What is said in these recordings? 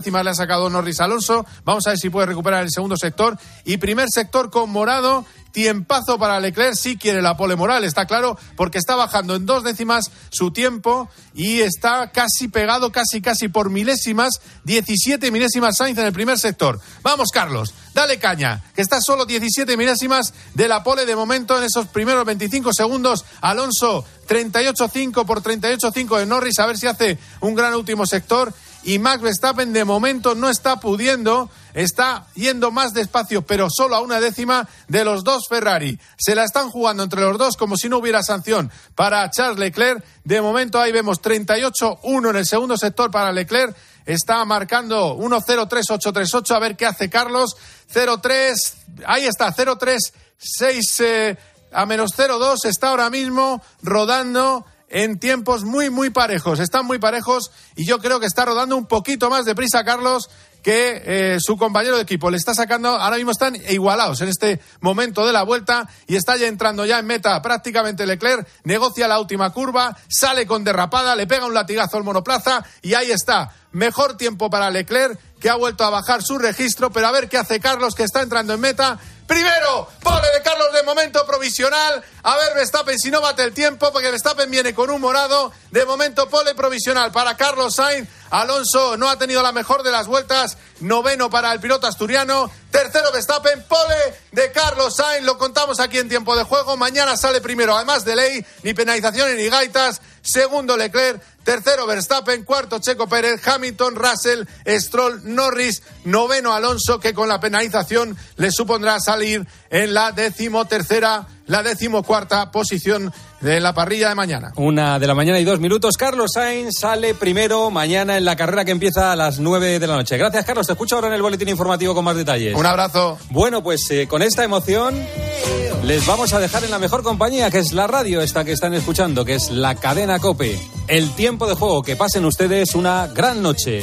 Encima le ha sacado Norris Alonso. Vamos a ver si puede recuperar el segundo sector. Y primer sector con Morado. Tiempazo para Leclerc. Sí quiere la pole moral, está claro, porque está bajando en dos décimas su tiempo y está casi pegado, casi, casi por milésimas. 17 milésimas Sainz en el primer sector. Vamos, Carlos, dale caña, que está solo 17 milésimas de la pole de momento en esos primeros 25 segundos. Alonso, 38-5 por 38-5 de Norris. A ver si hace un gran último sector y Max Verstappen de momento no está pudiendo, está yendo más despacio, pero solo a una décima de los dos Ferrari. Se la están jugando entre los dos como si no hubiera sanción para Charles Leclerc. De momento ahí vemos 38-1 en el segundo sector para Leclerc. Está marcando 1-0-3-8-3-8. A ver qué hace Carlos. 0-3. Ahí está, 0-3. 6 eh, a menos 0-2. Está ahora mismo rodando en tiempos muy, muy parejos. Están muy parejos y yo creo que está rodando un poquito más deprisa Carlos que eh, su compañero de equipo. Le está sacando, ahora mismo están igualados en este momento de la vuelta y está ya entrando ya en meta prácticamente Leclerc, negocia la última curva, sale con derrapada, le pega un latigazo al monoplaza y ahí está, mejor tiempo para Leclerc que ha vuelto a bajar su registro, pero a ver qué hace Carlos que está entrando en meta Primero, pole de Carlos de momento provisional. A ver, Verstappen si no bate el tiempo, porque Verstappen viene con un morado. De momento, pole provisional para Carlos Sainz. Alonso no ha tenido la mejor de las vueltas. Noveno para el piloto asturiano. Tercero Verstappen, pole de Carlos Sainz. Lo contamos aquí en tiempo de juego. Mañana sale primero, además de ley, ni penalizaciones ni gaitas. Segundo Leclerc. Tercero Verstappen, cuarto Checo Pérez, Hamilton, Russell, Stroll, Norris, noveno Alonso, que con la penalización le supondrá salir en la decimotercera, la decimocuarta posición de la parrilla de mañana. Una de la mañana y dos minutos. Carlos Sainz sale primero mañana en la carrera que empieza a las nueve de la noche. Gracias, Carlos. Te escucho ahora en el boletín informativo con más detalles. Un abrazo. Bueno, pues eh, con esta emoción les vamos a dejar en la mejor compañía, que es la radio esta que están escuchando, que es la cadena Cope. El tiempo de juego. Que pasen ustedes una gran noche.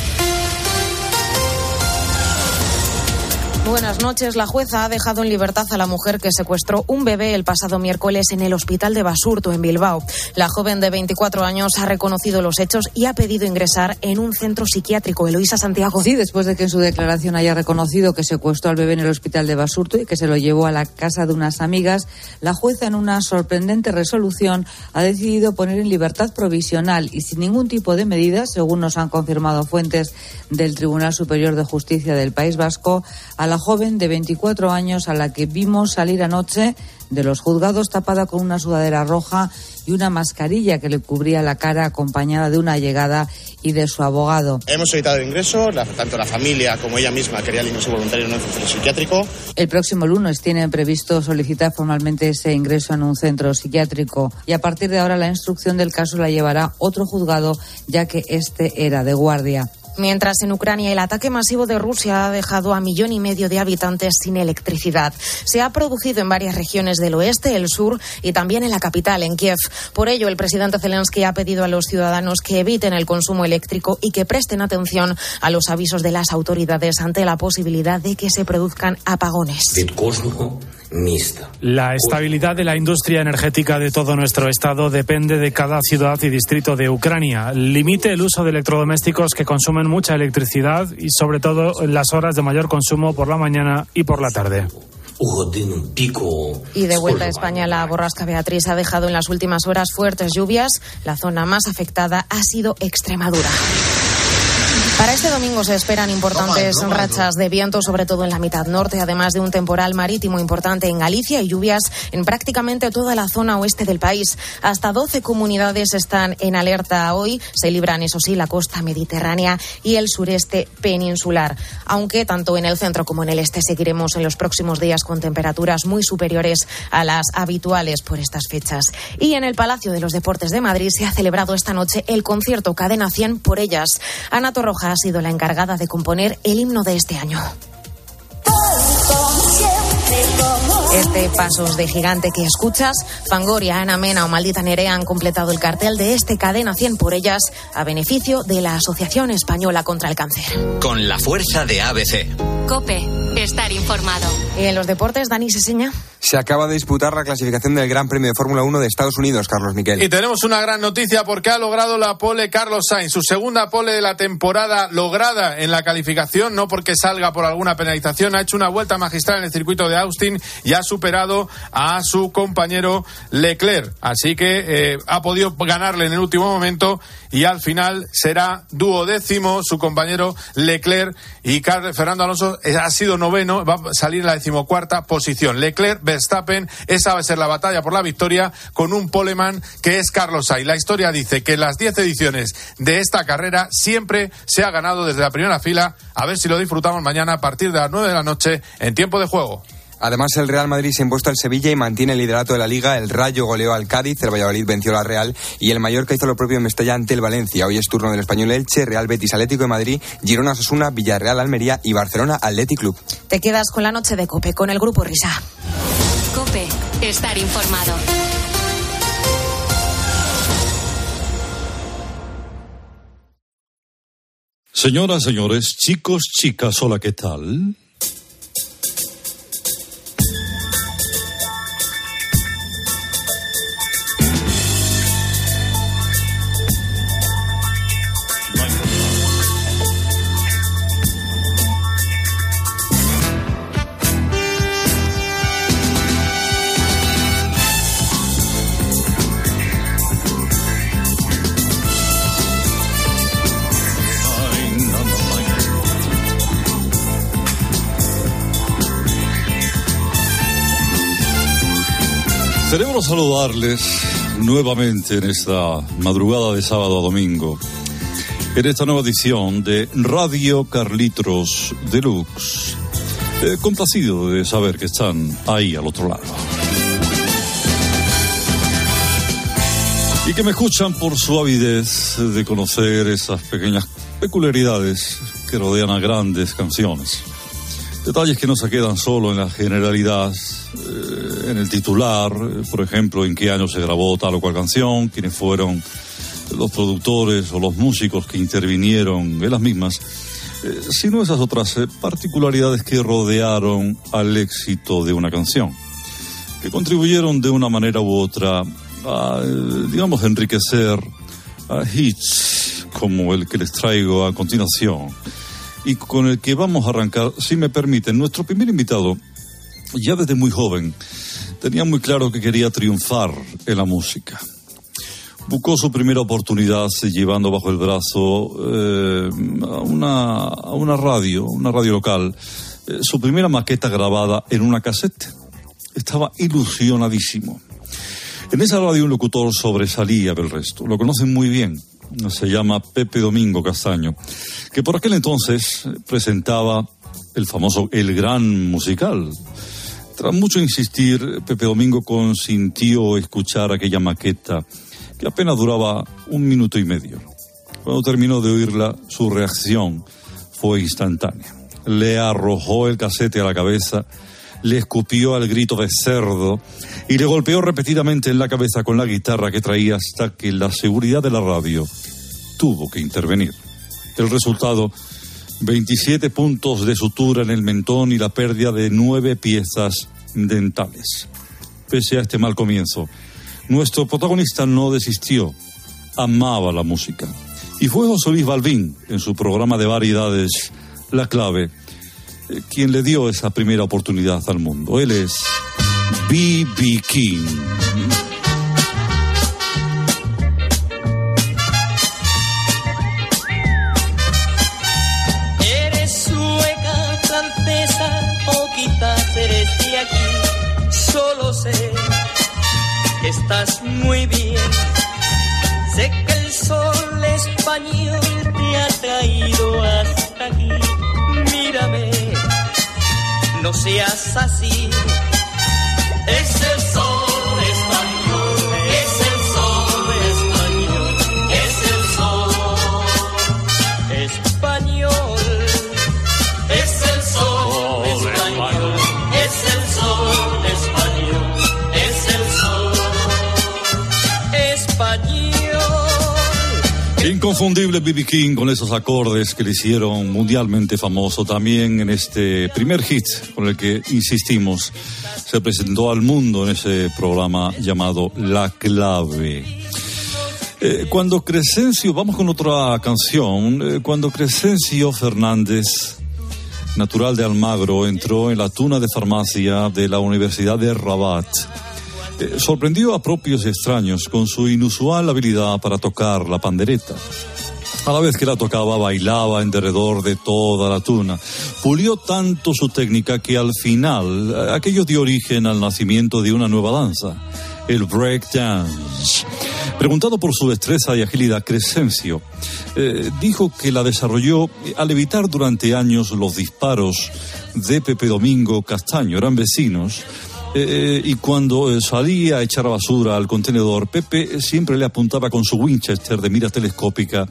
Buenas noches. La jueza ha dejado en libertad a la mujer que secuestró un bebé el pasado miércoles en el hospital de Basurto, en Bilbao. La joven de 24 años ha reconocido los hechos y ha pedido ingresar en un centro psiquiátrico. Eloísa Santiago. Sí, después de que en su declaración haya reconocido que secuestró al bebé en el hospital de Basurto y que se lo llevó a la casa de unas amigas, la jueza, en una sorprendente resolución, ha decidido poner en libertad provisional y sin ningún tipo de medida, según nos han confirmado fuentes del Tribunal Superior de Justicia del País Vasco, a la joven de 24 años a la que vimos salir anoche de los juzgados tapada con una sudadera roja y una mascarilla que le cubría la cara acompañada de una llegada y de su abogado. Hemos solicitado el ingreso, la- tanto la familia como ella misma quería el ingreso voluntario en un centro psiquiátrico. El próximo lunes tienen previsto solicitar formalmente ese ingreso en un centro psiquiátrico y a partir de ahora la instrucción del caso la llevará otro juzgado ya que este era de guardia. Mientras en Ucrania el ataque masivo de Rusia ha dejado a millón y medio de habitantes sin electricidad. Se ha producido en varias regiones del oeste, el sur y también en la capital, en Kiev. Por ello, el presidente Zelensky ha pedido a los ciudadanos que eviten el consumo eléctrico y que presten atención a los avisos de las autoridades ante la posibilidad de que se produzcan apagones. La estabilidad de la industria energética de todo nuestro estado depende de cada ciudad y distrito de Ucrania. Limite el uso de electrodomésticos que consumen mucha electricidad y sobre todo en las horas de mayor consumo por la mañana y por la tarde. Y de vuelta a España, la borrasca Beatriz ha dejado en las últimas horas fuertes lluvias. La zona más afectada ha sido Extremadura. Para este domingo se esperan importantes rachas de viento, sobre todo en la mitad norte, además de un temporal marítimo importante en Galicia y lluvias en prácticamente toda la zona oeste del país. Hasta 12 comunidades están en alerta hoy. Se libran, eso sí, la costa mediterránea y el sureste peninsular. Aunque tanto en el centro como en el este seguiremos en los próximos días con temperaturas muy superiores a las habituales por estas fechas. Y en el Palacio de los Deportes de Madrid se ha celebrado esta noche el concierto Cadena 100 por ellas. Ana Torroja ha sido la encargada de componer el himno de este año. Este Pasos de Gigante que escuchas, Fangoria, Ana Mena o Maldita Nerea han completado el cartel de este Cadena 100 por ellas a beneficio de la Asociación Española contra el Cáncer. Con la fuerza de ABC. Cope, estar informado. Y en los deportes, Dani Seseña. Se acaba de disputar la clasificación del Gran Premio de Fórmula 1 de Estados Unidos, Carlos Miquel. Y tenemos una gran noticia porque ha logrado la pole Carlos Sainz, su segunda pole de la temporada lograda en la calificación, no porque salga por alguna penalización, ha hecho una vuelta magistral en el circuito de Austin y ha superado a su compañero Leclerc. Así que eh, ha podido ganarle en el último momento y al final será duodécimo su compañero Leclerc y Fernando Alonso ha sido noveno, va a salir en la decimocuarta posición. Leclerc, Verstappen, esa va a ser la batalla por la victoria con un poleman que es Carlos Sainz. La historia dice que las diez ediciones de esta carrera siempre se ha ganado desde la primera fila. A ver si lo disfrutamos mañana a partir de las nueve de la noche en tiempo de juego. Además, el Real Madrid se ha impuesto al Sevilla y mantiene el liderato de la Liga. El Rayo goleó al Cádiz, el Valladolid venció a la Real y el Mallorca hizo lo propio en Mestalla ante el Valencia. Hoy es turno del Español Elche, Real Betis Atlético de Madrid, Girona Sasuna, Villarreal Almería y Barcelona Athletic Club. Te quedas con la noche de Cope con el grupo Risa. Cope, estar informado. Señoras, señores, chicos, chicas, hola, ¿qué tal? Saludarles nuevamente en esta madrugada de sábado a domingo, en esta nueva edición de Radio Carlitos Deluxe. Eh, de saber que están ahí al otro lado. Y que me escuchan por su avidez de conocer esas pequeñas peculiaridades que rodean a grandes canciones. Detalles que no se quedan solo en la generalidad, eh, en el titular, eh, por ejemplo, en qué año se grabó tal o cual canción, quiénes fueron los productores o los músicos que intervinieron en las mismas, eh, sino esas otras particularidades que rodearon al éxito de una canción, que contribuyeron de una manera u otra a, digamos, enriquecer hits como el que les traigo a continuación y con el que vamos a arrancar, si me permiten. Nuestro primer invitado, ya desde muy joven, tenía muy claro que quería triunfar en la música. Buscó su primera oportunidad llevando bajo el brazo eh, a, una, una, radio, una radio local, eh, su primera maqueta grabada en una casete. Estaba ilusionadísimo. En esa radio un locutor sobresalía del resto. Lo conocen muy bien se llama Pepe Domingo Castaño, que por aquel entonces presentaba el famoso El Gran Musical. Tras mucho insistir, Pepe Domingo consintió escuchar aquella maqueta que apenas duraba un minuto y medio. Cuando terminó de oírla, su reacción fue instantánea. Le arrojó el casete a la cabeza, le escupió al grito de cerdo y le golpeó repetidamente en la cabeza con la guitarra que traía hasta que la seguridad de la radio tuvo que intervenir. El resultado, 27 puntos de sutura en el mentón y la pérdida de nueve piezas dentales. Pese a este mal comienzo, nuestro protagonista no desistió, amaba la música. Y fue José Luis Balvin, en su programa de variedades La Clave, quien le dio esa primera oportunidad al mundo. Él es B.B. King. Eres sueca, francesa, poquitas eres de aquí. Solo sé que estás muy bien. Sé que el sol español te ha traído hasta aquí. Mírame no seas así. Es el sol Inconfundible B.B. King con esos acordes que le hicieron mundialmente famoso también en este primer hit con el que insistimos. Se presentó al mundo en ese programa llamado La Clave. Eh, cuando Crescencio, vamos con otra canción, eh, cuando Crescencio Fernández, natural de Almagro, entró en la tuna de farmacia de la Universidad de Rabat, eh, sorprendió a propios extraños con su inusual habilidad para tocar la pandereta. A la vez que la tocaba, bailaba en derredor de toda la tuna. Pulió tanto su técnica que al final eh, aquello dio origen al nacimiento de una nueva danza, el break dance. Preguntado por su destreza y agilidad, Crescencio eh, dijo que la desarrolló al evitar durante años los disparos de Pepe Domingo Castaño, eran vecinos, eh, y cuando eh, salía a echar basura al contenedor, Pepe siempre le apuntaba con su Winchester de mira telescópica,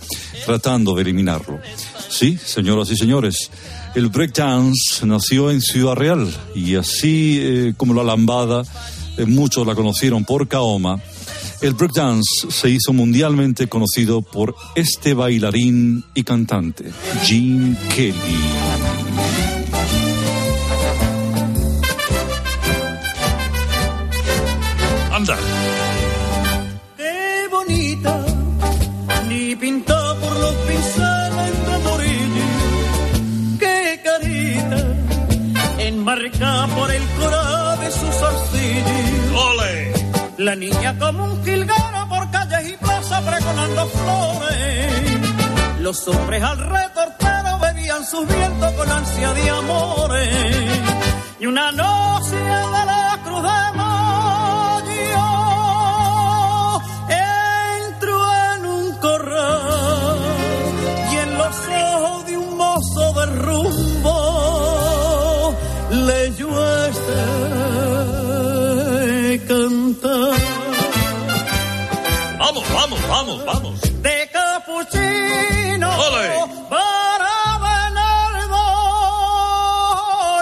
tratando de eliminarlo. Sí, señoras y señores, el breakdance nació en Ciudad Real y así eh, como la lambada, eh, muchos la conocieron por Kaoma. El breakdance se hizo mundialmente conocido por este bailarín y cantante, Gene Kelly. La niña como un jilguero por calles y plazas pregonando flores. Los hombres al retortero bebían sus vientos con ansia de amores. Y una noche de la cruz de mayo entró en un corral y en los ojos de un mozo de rumbo leyó este Vamos, vamos, de capuchino Ole. para Bernardo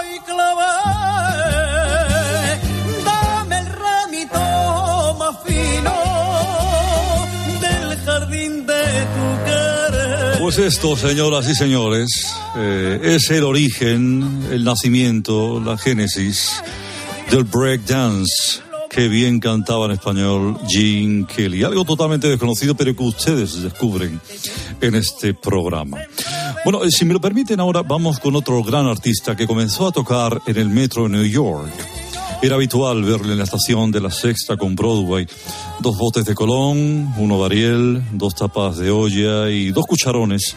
y clavé. Dame el ramito más fino del jardín de tu querer. Pues esto, señoras y señores, eh, es el origen, el nacimiento, la génesis del breakdance. Que bien cantaba en español Gene Kelly. Algo totalmente desconocido, pero que ustedes descubren en este programa. Bueno, eh, si me lo permiten, ahora vamos con otro gran artista que comenzó a tocar en el metro de New York. Era habitual verle en la estación de la Sexta con Broadway. Dos botes de colón, uno de Ariel, dos tapas de olla y dos cucharones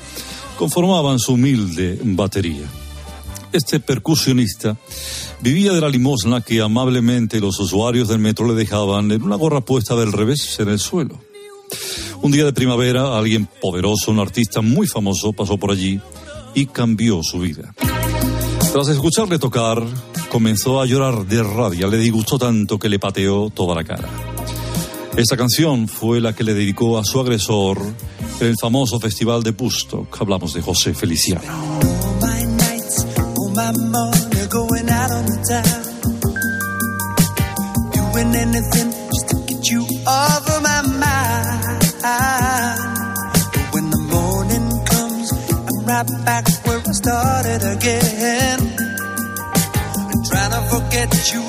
conformaban su humilde batería. Este percusionista vivía de la limosna que amablemente los usuarios del metro le dejaban en una gorra puesta del revés en el suelo. Un día de primavera, alguien poderoso, un artista muy famoso, pasó por allí y cambió su vida. Tras escucharle tocar, comenzó a llorar de rabia. Le disgustó tanto que le pateó toda la cara. Esta canción fue la que le dedicó a su agresor en el famoso festival de Bustock. Hablamos de José Feliciano. My money going out on the town. Doing anything just to get you off of my mind. But when the morning comes, I'm right back where I started again. And trying to forget you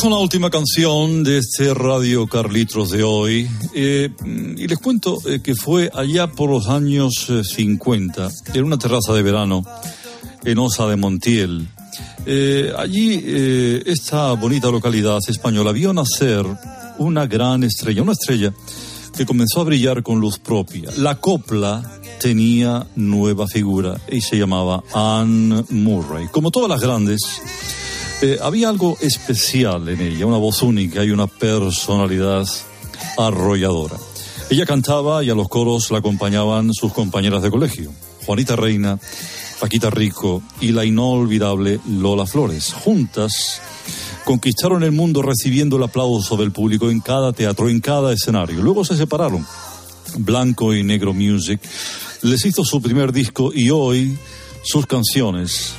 con la última canción de este Radio Carlitos de hoy. eh, y les cuento eh, que fue allá por los años eh, 50, en una terraza de verano, en Osa de Montiel. Eh, allí, eh, esta bonita localidad española vio nacer una gran estrella, una estrella que comenzó a brillar con luz propia. La copla tenía nueva figura y se llamaba Anne Murray. Como todas las grandes, eh, había algo especial en ella, una voz única y una personalidad arrolladora. Ella cantaba y a los coros la acompañaban sus compañeras de colegio, Juanita Reina, Paquita Rico y la inolvidable Lola Flores. Juntas conquistaron el mundo recibiendo el aplauso del público en cada teatro, en cada escenario. Luego se separaron. Blanco y Negro Music les hizo su primer disco y hoy sus canciones,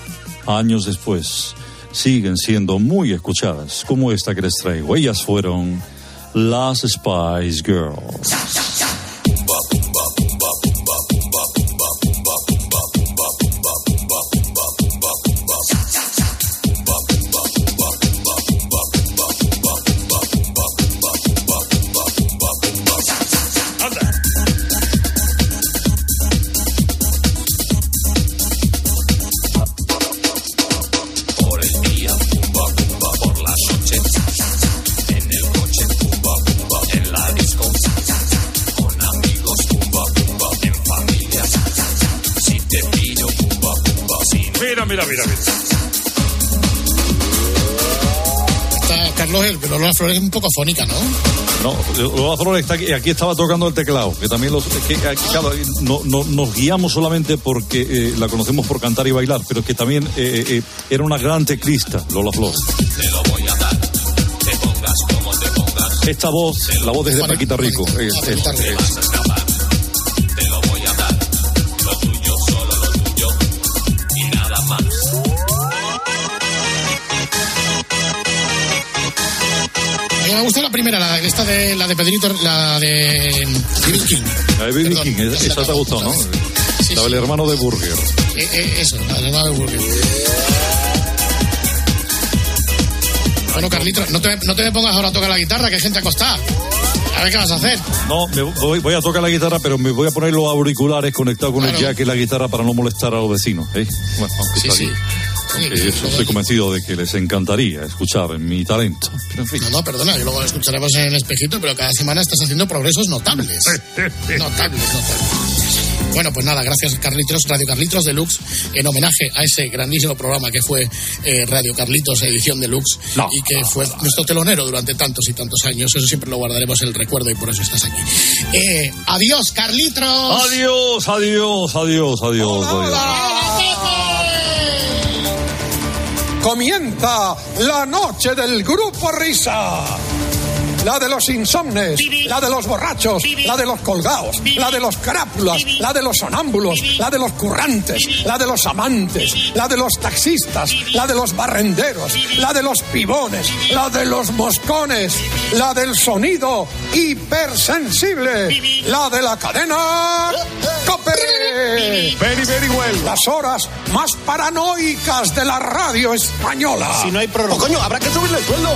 años después, siguen siendo muy escuchadas, como esta que les traigo. Ellas fueron las Spice Girls. Flores es un poco afónica, ¿no? No, Lola Flores está aquí, aquí estaba tocando el teclado, que también los, que, aquí, claro, no, no- nos guiamos solamente porque eh, la conocemos por cantar y bailar, pero que también eh, eh, era una gran teclista, Lola Flores. te lo voy a dar, te pongas como te pongas. Esta voz, la voz desde Paquita Rico. eh, eh, Te primera, la, esta de, la de Pedrito, la de B.B. King. La de B.B. King, esa esa te ha gustado, ¿no? La del hermano de Burger. Eh, eh, eso, la de Nave Burger. Bueno, Carlitos, no te, no te me pongas ahora a tocar la guitarra, que hay gente acostada. A ver qué vas a hacer. No, me voy, voy a tocar la guitarra, pero me voy a poner los auriculares conectados con el Claro. jack y la guitarra para no molestar a los vecinos. ¿eh? Bueno, aunque Sí, está sí. eso estoy convencido de que les encantaría escuchar mi talento. Pero en fin. No, no, perdona, yo luego lo escucharemos en el espejito, pero cada semana estás haciendo progresos notables. notables, notables. Bueno, pues nada, gracias Carlitos, Radio Carlitos Deluxe, en homenaje a ese grandísimo programa que fue eh, Radio Carlitos Edición Deluxe y que fue nuestro telonero durante tantos y tantos años. Eso siempre lo guardaremos en el recuerdo y por eso estás aquí. Eh, adiós, Carlitos. Adiós, adiós, adiós, adiós, adiós. Comienza la noche del grupo Risa. La de los insomnes, la de los borrachos, la de los colgados, la de los crápulas, la de los sonámbulos, la de los currantes, la de los amantes, la de los taxistas, la de los barrenderos, la de los pibones, la de los moscones, la del sonido hipersensible, la de la cadena Cope. Very, very well. Las horas más paranoicas de la radio española. Si no hay prórroga. coño, habrá que subirle el sueldo.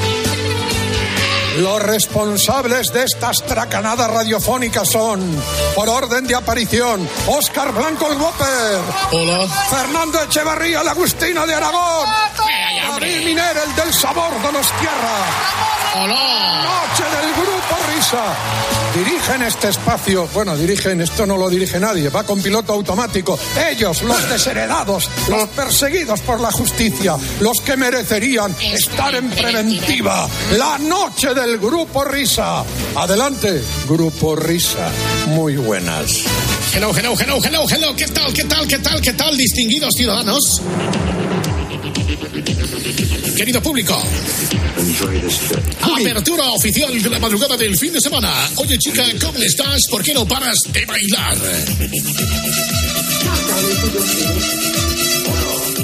Los responsables de estas tracanadas radiofónicas son, por orden de aparición, Óscar Blanco el Whopper. Hola. Fernando Echevarría, la Agustina de Aragón. Abril Miner, el del sabor de los tierra. Hola. Noche del Dirigen este espacio, bueno, dirigen, esto no lo dirige nadie, va con piloto automático. Ellos, los desheredados, los perseguidos por la justicia, los que merecerían estar en preventiva. La noche del Grupo Risa. Adelante, Grupo Risa. Muy buenas. Hello, hello, hello, hello, hello. ¿Qué tal, qué tal, qué tal, qué tal, distinguidos ciudadanos? Querido público, apertura oficial de la madrugada del fin de semana. Oye, chica, ¿cómo estás? ¿Por qué no paras de bailar?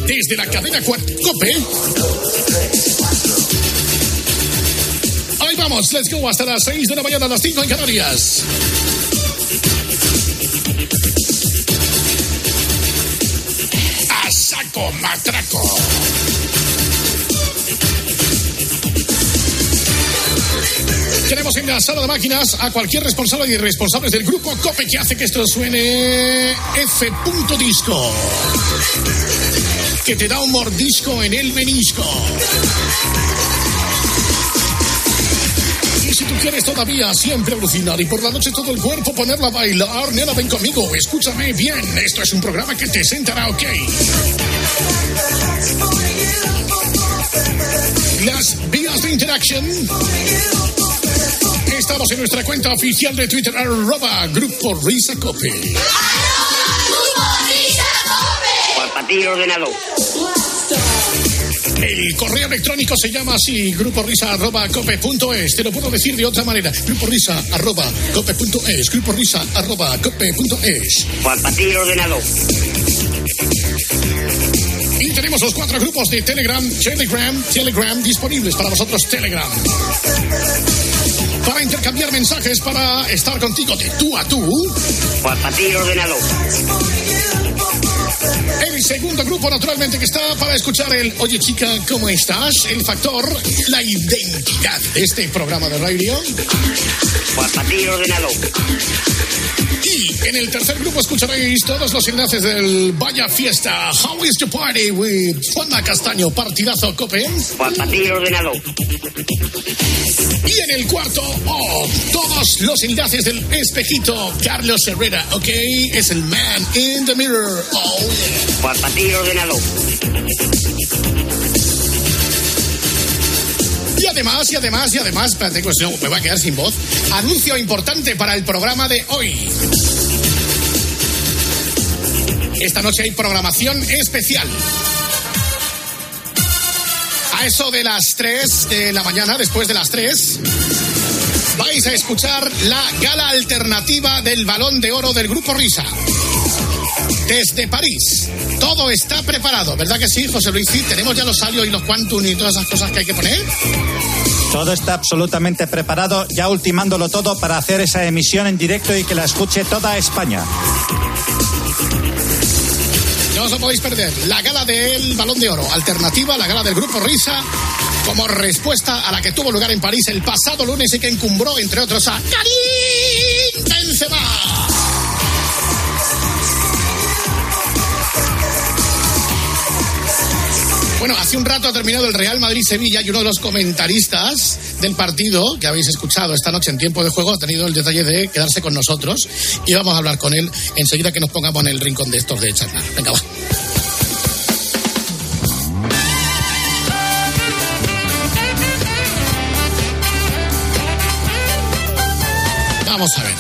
desde la cadena Cope. Ahí vamos, let's go hasta las 6 de la mañana, las 5 en Canarias. A saco matraco. Tenemos en la sala de máquinas a cualquier responsable y irresponsables del grupo COPE que hace que esto suene F. Disco. Que te da un mordisco en el menisco. Y si tú quieres todavía siempre alucinar y por la noche todo el cuerpo ponerla a bailar, nena, ven conmigo, escúchame bien. Esto es un programa que te sentará ok. Las vías de interacción. Estamos en nuestra cuenta oficial de Twitter, arroba Grupo Risa Cope. Por para ti ordenado. El correo electrónico se llama así, gruporisa arroba cope.es. Te lo puedo decir de otra manera, gruporisa arroba cope.es, gruporisa arroba cope.es. Por para ti ordenado. Y tenemos los cuatro grupos de Telegram, Telegram, Telegram disponibles para vosotros, Telegram. Para intercambiar mensajes, para estar contigo de tú a tú. Para ti ordenado. El segundo grupo, naturalmente, que está para escuchar el Oye chica, ¿cómo estás? El factor, la identidad de este programa de radio. Para ti ordenado. Y en el tercer grupo escucharéis todos los enlaces del Vaya Fiesta, How is the Party with Juanma Castaño, partidazo Cope. Para ti ordenado. Y en el cuarto, oh, todos los enlaces del espejito, Carlos Herrera, ¿ok? Es el man in the mirror. Oh, yeah. Para ti ordenado. Además, y además, y además, espérate, pues me voy a quedar sin voz. Anuncio importante para el programa de hoy. Esta noche hay programación especial. A eso de las 3 de la mañana, después de las 3, vais a escuchar la gala alternativa del Balón de Oro del Grupo Risa. Desde París. Todo está preparado, ¿verdad que sí, José Luis? Sí, tenemos ya los salios y los quantum y todas esas cosas que hay que poner. Todo está absolutamente preparado, ya ultimándolo todo para hacer esa emisión en directo y que la escuche toda España. No os lo podéis perder. La gala del Balón de Oro, alternativa a la gala del Grupo Risa, como respuesta a la que tuvo lugar en París el pasado lunes y que encumbró, entre otros, a Karim Benzema. Bueno, hace un rato ha terminado el Real Madrid-Sevilla y uno de los comentaristas del partido que habéis escuchado esta noche en tiempo de juego ha tenido el detalle de quedarse con nosotros y vamos a hablar con él enseguida que nos pongamos en el rincón de estos de charlar. Venga, va. Vamos a ver,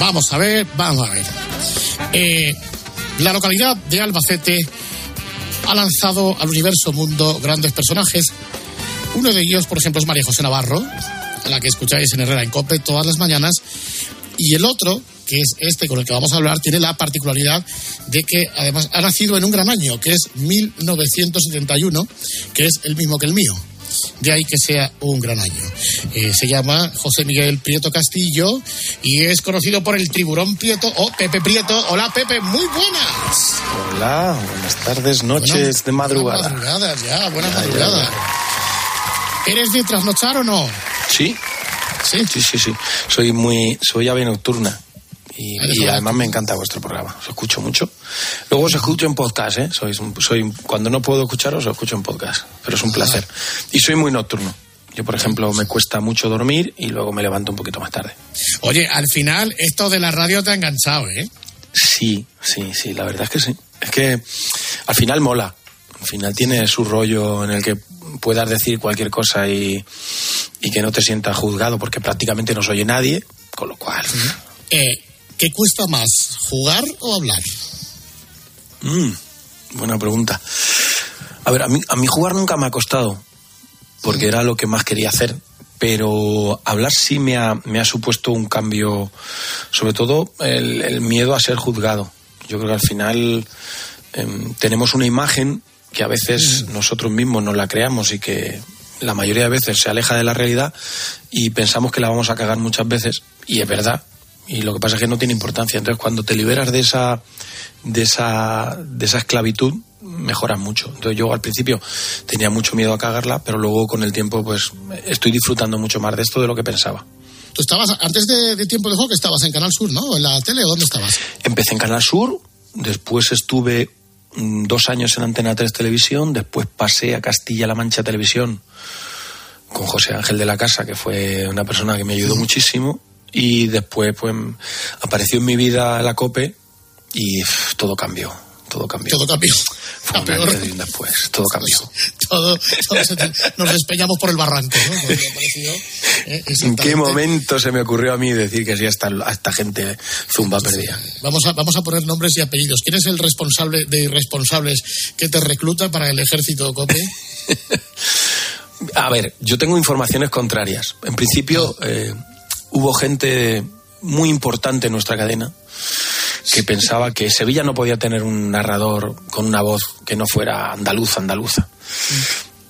vamos a ver, vamos a ver. Eh, la localidad de Albacete ha lanzado al universo mundo grandes personajes. Uno de ellos, por ejemplo, es María José Navarro, a la que escucháis en Herrera en Cope todas las mañanas. Y el otro, que es este con el que vamos a hablar, tiene la particularidad de que además ha nacido en un gran año, que es 1971, que es el mismo que el mío. De ahí que sea un gran año. Eh, se llama José Miguel Prieto Castillo y es conocido por el tiburón Prieto o Pepe Prieto. Hola Pepe, muy buenas. Hola, buenas tardes, noches de madrugada. Buenas madrugadas, ya, buenas madrugadas. ¿Eres de trasnochar o no? Sí. Sí, sí, sí, sí. Soy muy, soy ave nocturna. Y, además me encanta vuestro programa. Os escucho mucho. Luego os escucho en podcast, ¿eh? Soy, soy, cuando no puedo escucharos, os escucho en podcast. Pero es un placer. Y soy muy nocturno. Yo, por ejemplo, me cuesta mucho dormir y luego me levanto un poquito más tarde. Oye, al final esto de la radio te ha enganchado, ¿eh? Sí, sí, sí, la verdad es que sí. Es que al final mola. Al final tiene su rollo en el que puedas decir cualquier cosa y, y que no te sientas juzgado porque prácticamente no se oye nadie, con lo cual... Eh, ¿Qué cuesta más, jugar o hablar? Mm, buena pregunta. A ver, a mí, a mí jugar nunca me ha costado, porque era lo que más quería hacer. Pero hablar sí me ha, me ha supuesto un cambio, sobre todo el, el miedo a ser juzgado. Yo creo que al final em, tenemos una imagen que a veces nosotros mismos nos la creamos y que la mayoría de veces se aleja de la realidad y pensamos que la vamos a cagar muchas veces y es verdad y lo que pasa es que no tiene importancia. Entonces cuando te liberas de esa de esa de esa esclavitud mejoras mucho. Entonces yo al principio tenía mucho miedo a cagarla pero luego con el tiempo pues estoy disfrutando mucho más de esto de lo que pensaba. Tú estabas, antes de, de Tiempo de Juego, que estabas en Canal Sur, ¿no? ¿O ¿En la tele o dónde estabas? Empecé en Canal Sur, después estuve mm, dos años en Antena 3 Televisión, después pasé a Castilla-La Mancha Televisión con José Ángel de la Casa, que fue una persona que me ayudó muchísimo, y después pues apareció en mi vida la COPE y todo cambió, todo cambió. Todo cambió. Fue un después, todo cambió. Todo, todo se- nos despeñamos por el barranco, ¿eh? ¿En qué momento se me ocurrió a mí decir que sí a esta, gente zumba perdida? Vamos a, vamos a poner nombres y apellidos. ¿Quién es el responsable de irresponsables que te recluta para el ejército COPE? A ver, yo tengo informaciones contrarias. En principio, eh, hubo gente muy importante en nuestra cadena que pensaba que Sevilla no podía tener un narrador con una voz que no fuera andaluza, andaluza.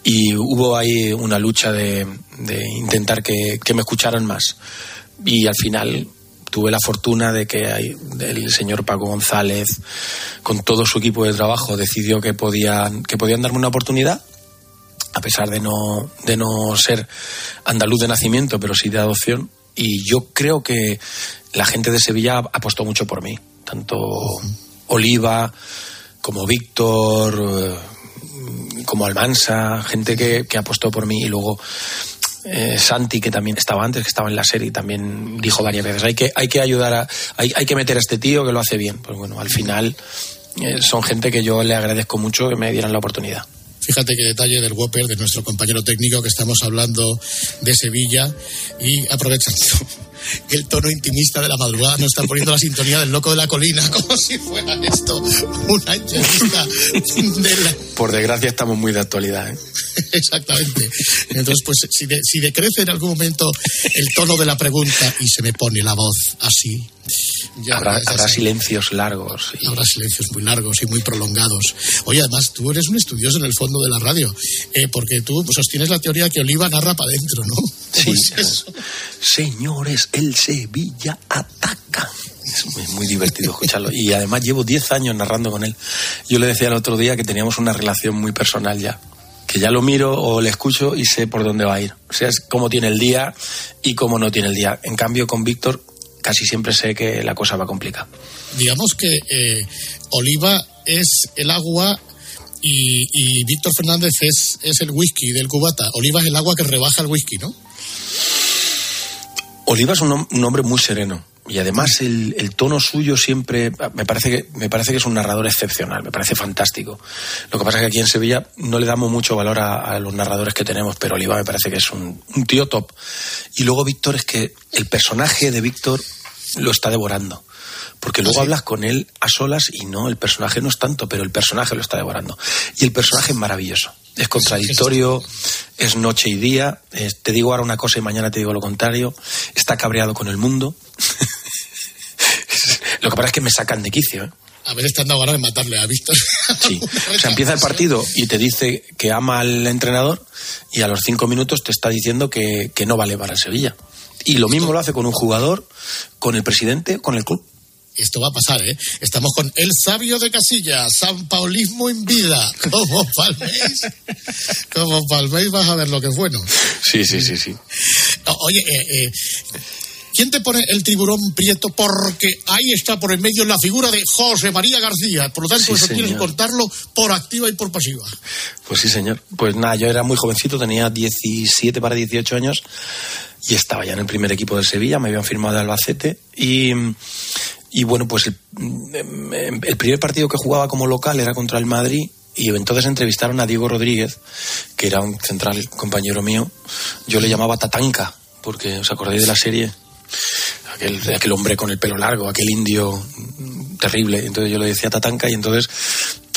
Y hubo ahí una lucha de, de intentar que, que me escucharan más. Y al final tuve la fortuna de que el señor Paco González, con todo su equipo de trabajo, decidió que podían, que podían darme una oportunidad a pesar de no, de no ser andaluz de nacimiento, pero sí de adopción. Y yo creo que la gente de Sevilla apostó mucho por mí. Tanto Oliva como Víctor, eh, como Almansa, gente que, apostó por mí. Y luego eh, Santi, que también estaba antes, que estaba en la serie, también dijo varias veces, hay que, hay que ayudar a, hay, hay que meter a este tío que lo hace bien. Pues bueno, al final eh, son gente que yo le agradezco mucho que me dieran la oportunidad. Fíjate qué detalle del Whopper, de nuestro compañero técnico, que estamos hablando de Sevilla y aprovechando el tono intimista de la madrugada, nos está poniendo la sintonía del loco de la colina, como si fuera esto una entrevista de la... Por desgracia estamos muy de actualidad. ¿eh? Exactamente. Entonces, pues si, de- si decrece en algún momento el tono de la pregunta y se me pone la voz así, ya, habrá, ya habrá silencios largos. y- Habrá silencios muy largos y muy prolongados. Oye, además, tú eres un estudioso en el fondo de la radio, eh, porque tú sostienes la teoría que Oliva narra para adentro, ¿no? Sí, Señores, el Sevilla ataca. Es muy, divertido escucharlo. Y además llevo 10 años narrando con él. Yo le decía el otro día que teníamos una relación muy personal ya. Que ya lo miro o le escucho y sé por dónde va a ir. O sea, es cómo tiene el día y cómo no tiene el día. En cambio, con Víctor casi siempre sé que la cosa va complicada. Digamos que eh, Oliva es el agua y, y Víctor Fernández es, es el whisky del cubata. Oliva es el agua que rebaja el whisky, ¿no? Oliva es un, un hombre muy sereno y además el, el tono suyo siempre me parece que me parece que es un narrador excepcional, me parece fantástico. Lo que pasa es que aquí en Sevilla no le damos mucho valor a, a los narradores que tenemos, pero Oliva me parece que es un, un tío top. Y luego Víctor es que el personaje de Víctor lo está devorando. Porque luego hablas con él a solas y no, el personaje no es tanto, pero el personaje lo está devorando. Y el personaje es maravilloso. Es contradictorio, es noche y día. es- te digo ahora una cosa y mañana te digo lo contrario. Está cabreado con el mundo. lo que pasa es que me sacan de quicio. ¿eh? A veces te han dado ganas de matarle a Víctor. Sí. O sea, empieza el partido y te dice que ama al entrenador y a los cinco minutos te está diciendo que, que no vale para el Sevilla. Y lo mismo lo hace con un jugador, con el presidente, con el club. Esto va a pasar, ¿eh? Estamos con el sabio de Casilla, San Paulismo en vida. Como palméis, como palméis vas a ver lo que es bueno. Sí, sí, sí, sí. Oye, eh, eh, ¿quién te pone el tiburón prieto? Porque ahí está por en medio la figura de José María García. Por lo tanto, Sí, eso tienes que señor. contarlo por activa y por pasiva. Pues sí, señor. Pues nada, yo era muy jovencito, tenía 17 para 18 años y estaba ya en el primer equipo del Sevilla, me habían firmado de Albacete y, y bueno, pues el, el primer partido que jugaba como local era contra el Madrid y entonces entrevistaron a Diego Rodríguez, que era un central compañero mío. Yo le llamaba Tatanka, porque os acordáis de la serie. Aquel, aquel hombre con el pelo largo, aquel indio mm, terrible. Entonces yo le decía Tatanka y entonces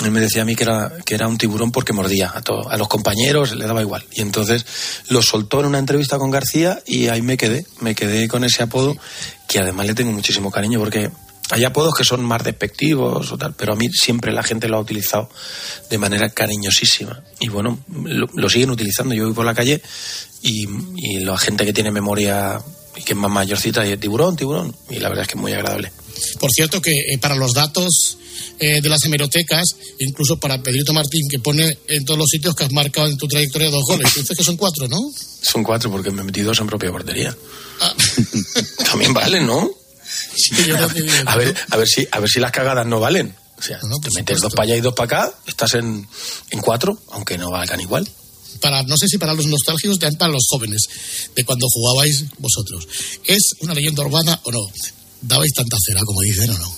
él me decía a mí que era, que era un tiburón porque mordía a, a los compañeros, le daba igual. Y entonces lo soltó en una entrevista con García y ahí me quedé, me quedé con ese apodo que además le tengo muchísimo cariño porque Hay apodos que son más despectivos o tal, pero a mí siempre la gente lo ha utilizado de manera cariñosísima. Y bueno, lo, lo siguen utilizando. Yo voy por la calle y, y la gente que tiene memoria y que es más mayorcita dice tiburón, tiburón. Y la verdad es que es muy agradable. Por cierto, que eh, para los datos eh, de las hemerotecas, incluso para Pedrito Martín, que pone en todos los sitios que has marcado en tu trayectoria dos goles. Dices que son cuatro, ¿no? Son cuatro porque me metí dos en propia portería. También vale, ¿no? A ver, a ver si, a ver si las cagadas no valen. O sea, te metes dos para allá y dos para acá, estás en, en cuatro, aunque no valgan igual. Para, no sé si para los nostálgicos, también para los jóvenes, de cuando jugabais vosotros. ¿Es una leyenda urbana o no? ¿Dabais tanta cera, como dicen, o no?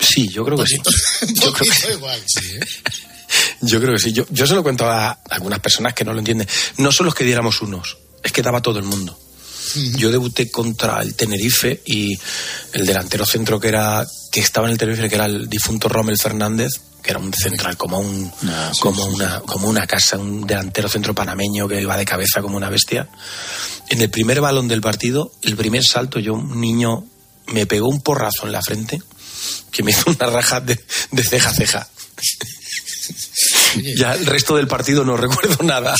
Sí, yo creo que sí. Yo creo que, igual, sí, ¿eh? yo creo que sí. Yo, yo se lo cuento a algunas personas que no lo entienden. No son los que diéramos unos, es que daba todo el mundo. Yo debuté contra el Tenerife y el delantero centro que era que estaba en el Tenerife, que era el difunto Rommel Fernández, que era un central como un como una como una casa, un delantero centro panameño que iba de cabeza como una bestia. En el primer balón del partido, el primer salto, yo un niño me pegó un porrazo en la frente que me hizo una raja de, de ceja a ceja. Ya el resto del partido no recuerdo nada.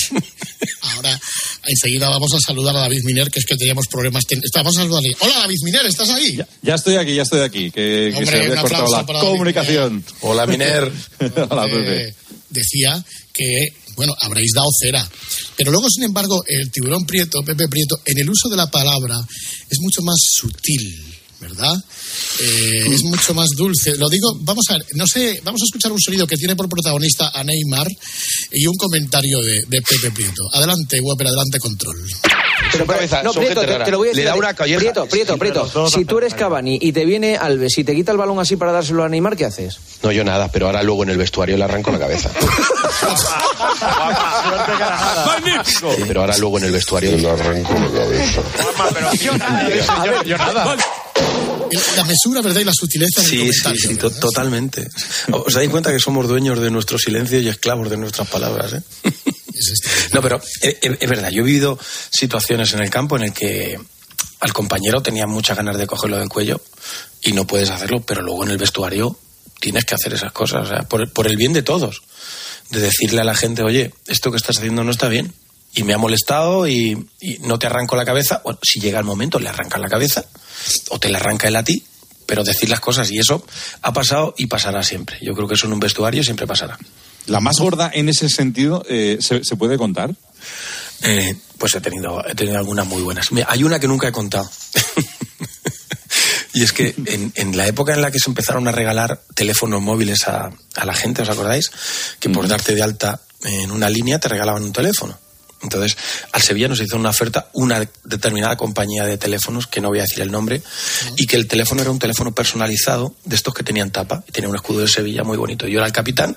Ahora, enseguida vamos a saludar a David Miner, que es que teníamos problemas. ten- Vamos a saludarle. Hola, David Miner, ¿estás ahí? Ya estoy aquí, ya estoy aquí. Que, que Hombre, se había cortado la comunicación. Hola, Miner. Hola, Eh, Pepe. decía que, bueno, habréis dado cera. Pero luego, sin embargo, el tiburón prieto, Pepe Prieto, en el uso de la palabra es mucho más sutil, ¿verdad? Eh, es mucho más dulce. Lo digo, vamos a ver, no sé, vamos a escuchar un sonido que tiene por protagonista a Neymar y un comentario de, de Pepe Prieto. Adelante, Webber, adelante, control. Pero, no, Prieto, te, te lo voy a decir. Prieto, Prieto, Prieto. Si tú eres Cavani y te viene Alves y te quita el balón así para dárselo a Neymar, ¿qué haces? No, yo nada, pero ahora luego en el vestuario le arranco la cabeza. Sí, pero ahora luego en el vestuario le arranco la cabeza. yo nada. La mesura, ¿verdad? Y la sutileza Sí, sí, comentario. sí, to- totalmente. ¿Os dais cuenta que somos dueños de nuestro silencio y esclavos de nuestras palabras? ¿eh? No, pero es, es- es verdad, yo he vivido situaciones en el campo en el que al compañero tenía muchas ganas de cogerlo del cuello y no puedes hacerlo, pero luego en el vestuario tienes que hacer esas cosas, o sea, por, por el bien de todos. De decirle a la gente, oye, esto que estás haciendo no está bien. Y me ha molestado y, y no te arranco la cabeza. Bueno, si llega el momento, le arrancas la cabeza o te la arranca él a ti, pero decir las cosas y eso ha pasado y pasará siempre. Yo creo que eso en un vestuario siempre pasará. La más gorda en ese sentido, eh, ¿se, se puede contar? Eh, pues he tenido, he tenido algunas muy buenas. Hay una que nunca he contado. y es que en, en la época en la que se empezaron a regalar teléfonos móviles a, a la gente, ¿os acordáis? Que por darte de alta en una línea te regalaban un teléfono. Entonces, al Sevilla nos hizo una oferta una determinada compañía de teléfonos, que no voy a decir el nombre, y que el teléfono era un teléfono personalizado, de estos que tenían tapa, y tenía un escudo de Sevilla muy bonito. Yo era el capitán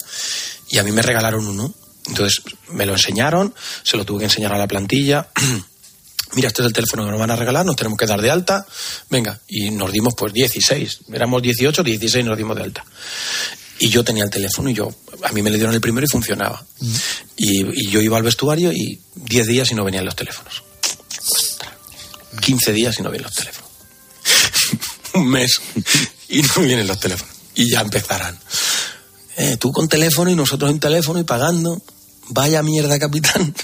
y a mí me regalaron uno. Entonces, me lo enseñaron, se lo tuve que enseñar a la plantilla. Mira, este es el teléfono que nos van a regalar, nos tenemos que dar de alta. Venga, y nos dimos pues 16. Éramos 18, 16 nos dimos de alta. Y yo tenía el teléfono y yo, a mí me le dieron el primero y funcionaba. Y, y yo iba al vestuario y 10 días y no venían los teléfonos. Ostras. 15 días y no vienen los teléfonos. Un mes y no vienen los teléfonos. Y ya empezarán. Eh, tú con teléfono y nosotros en teléfono y pagando. Vaya mierda, capitán.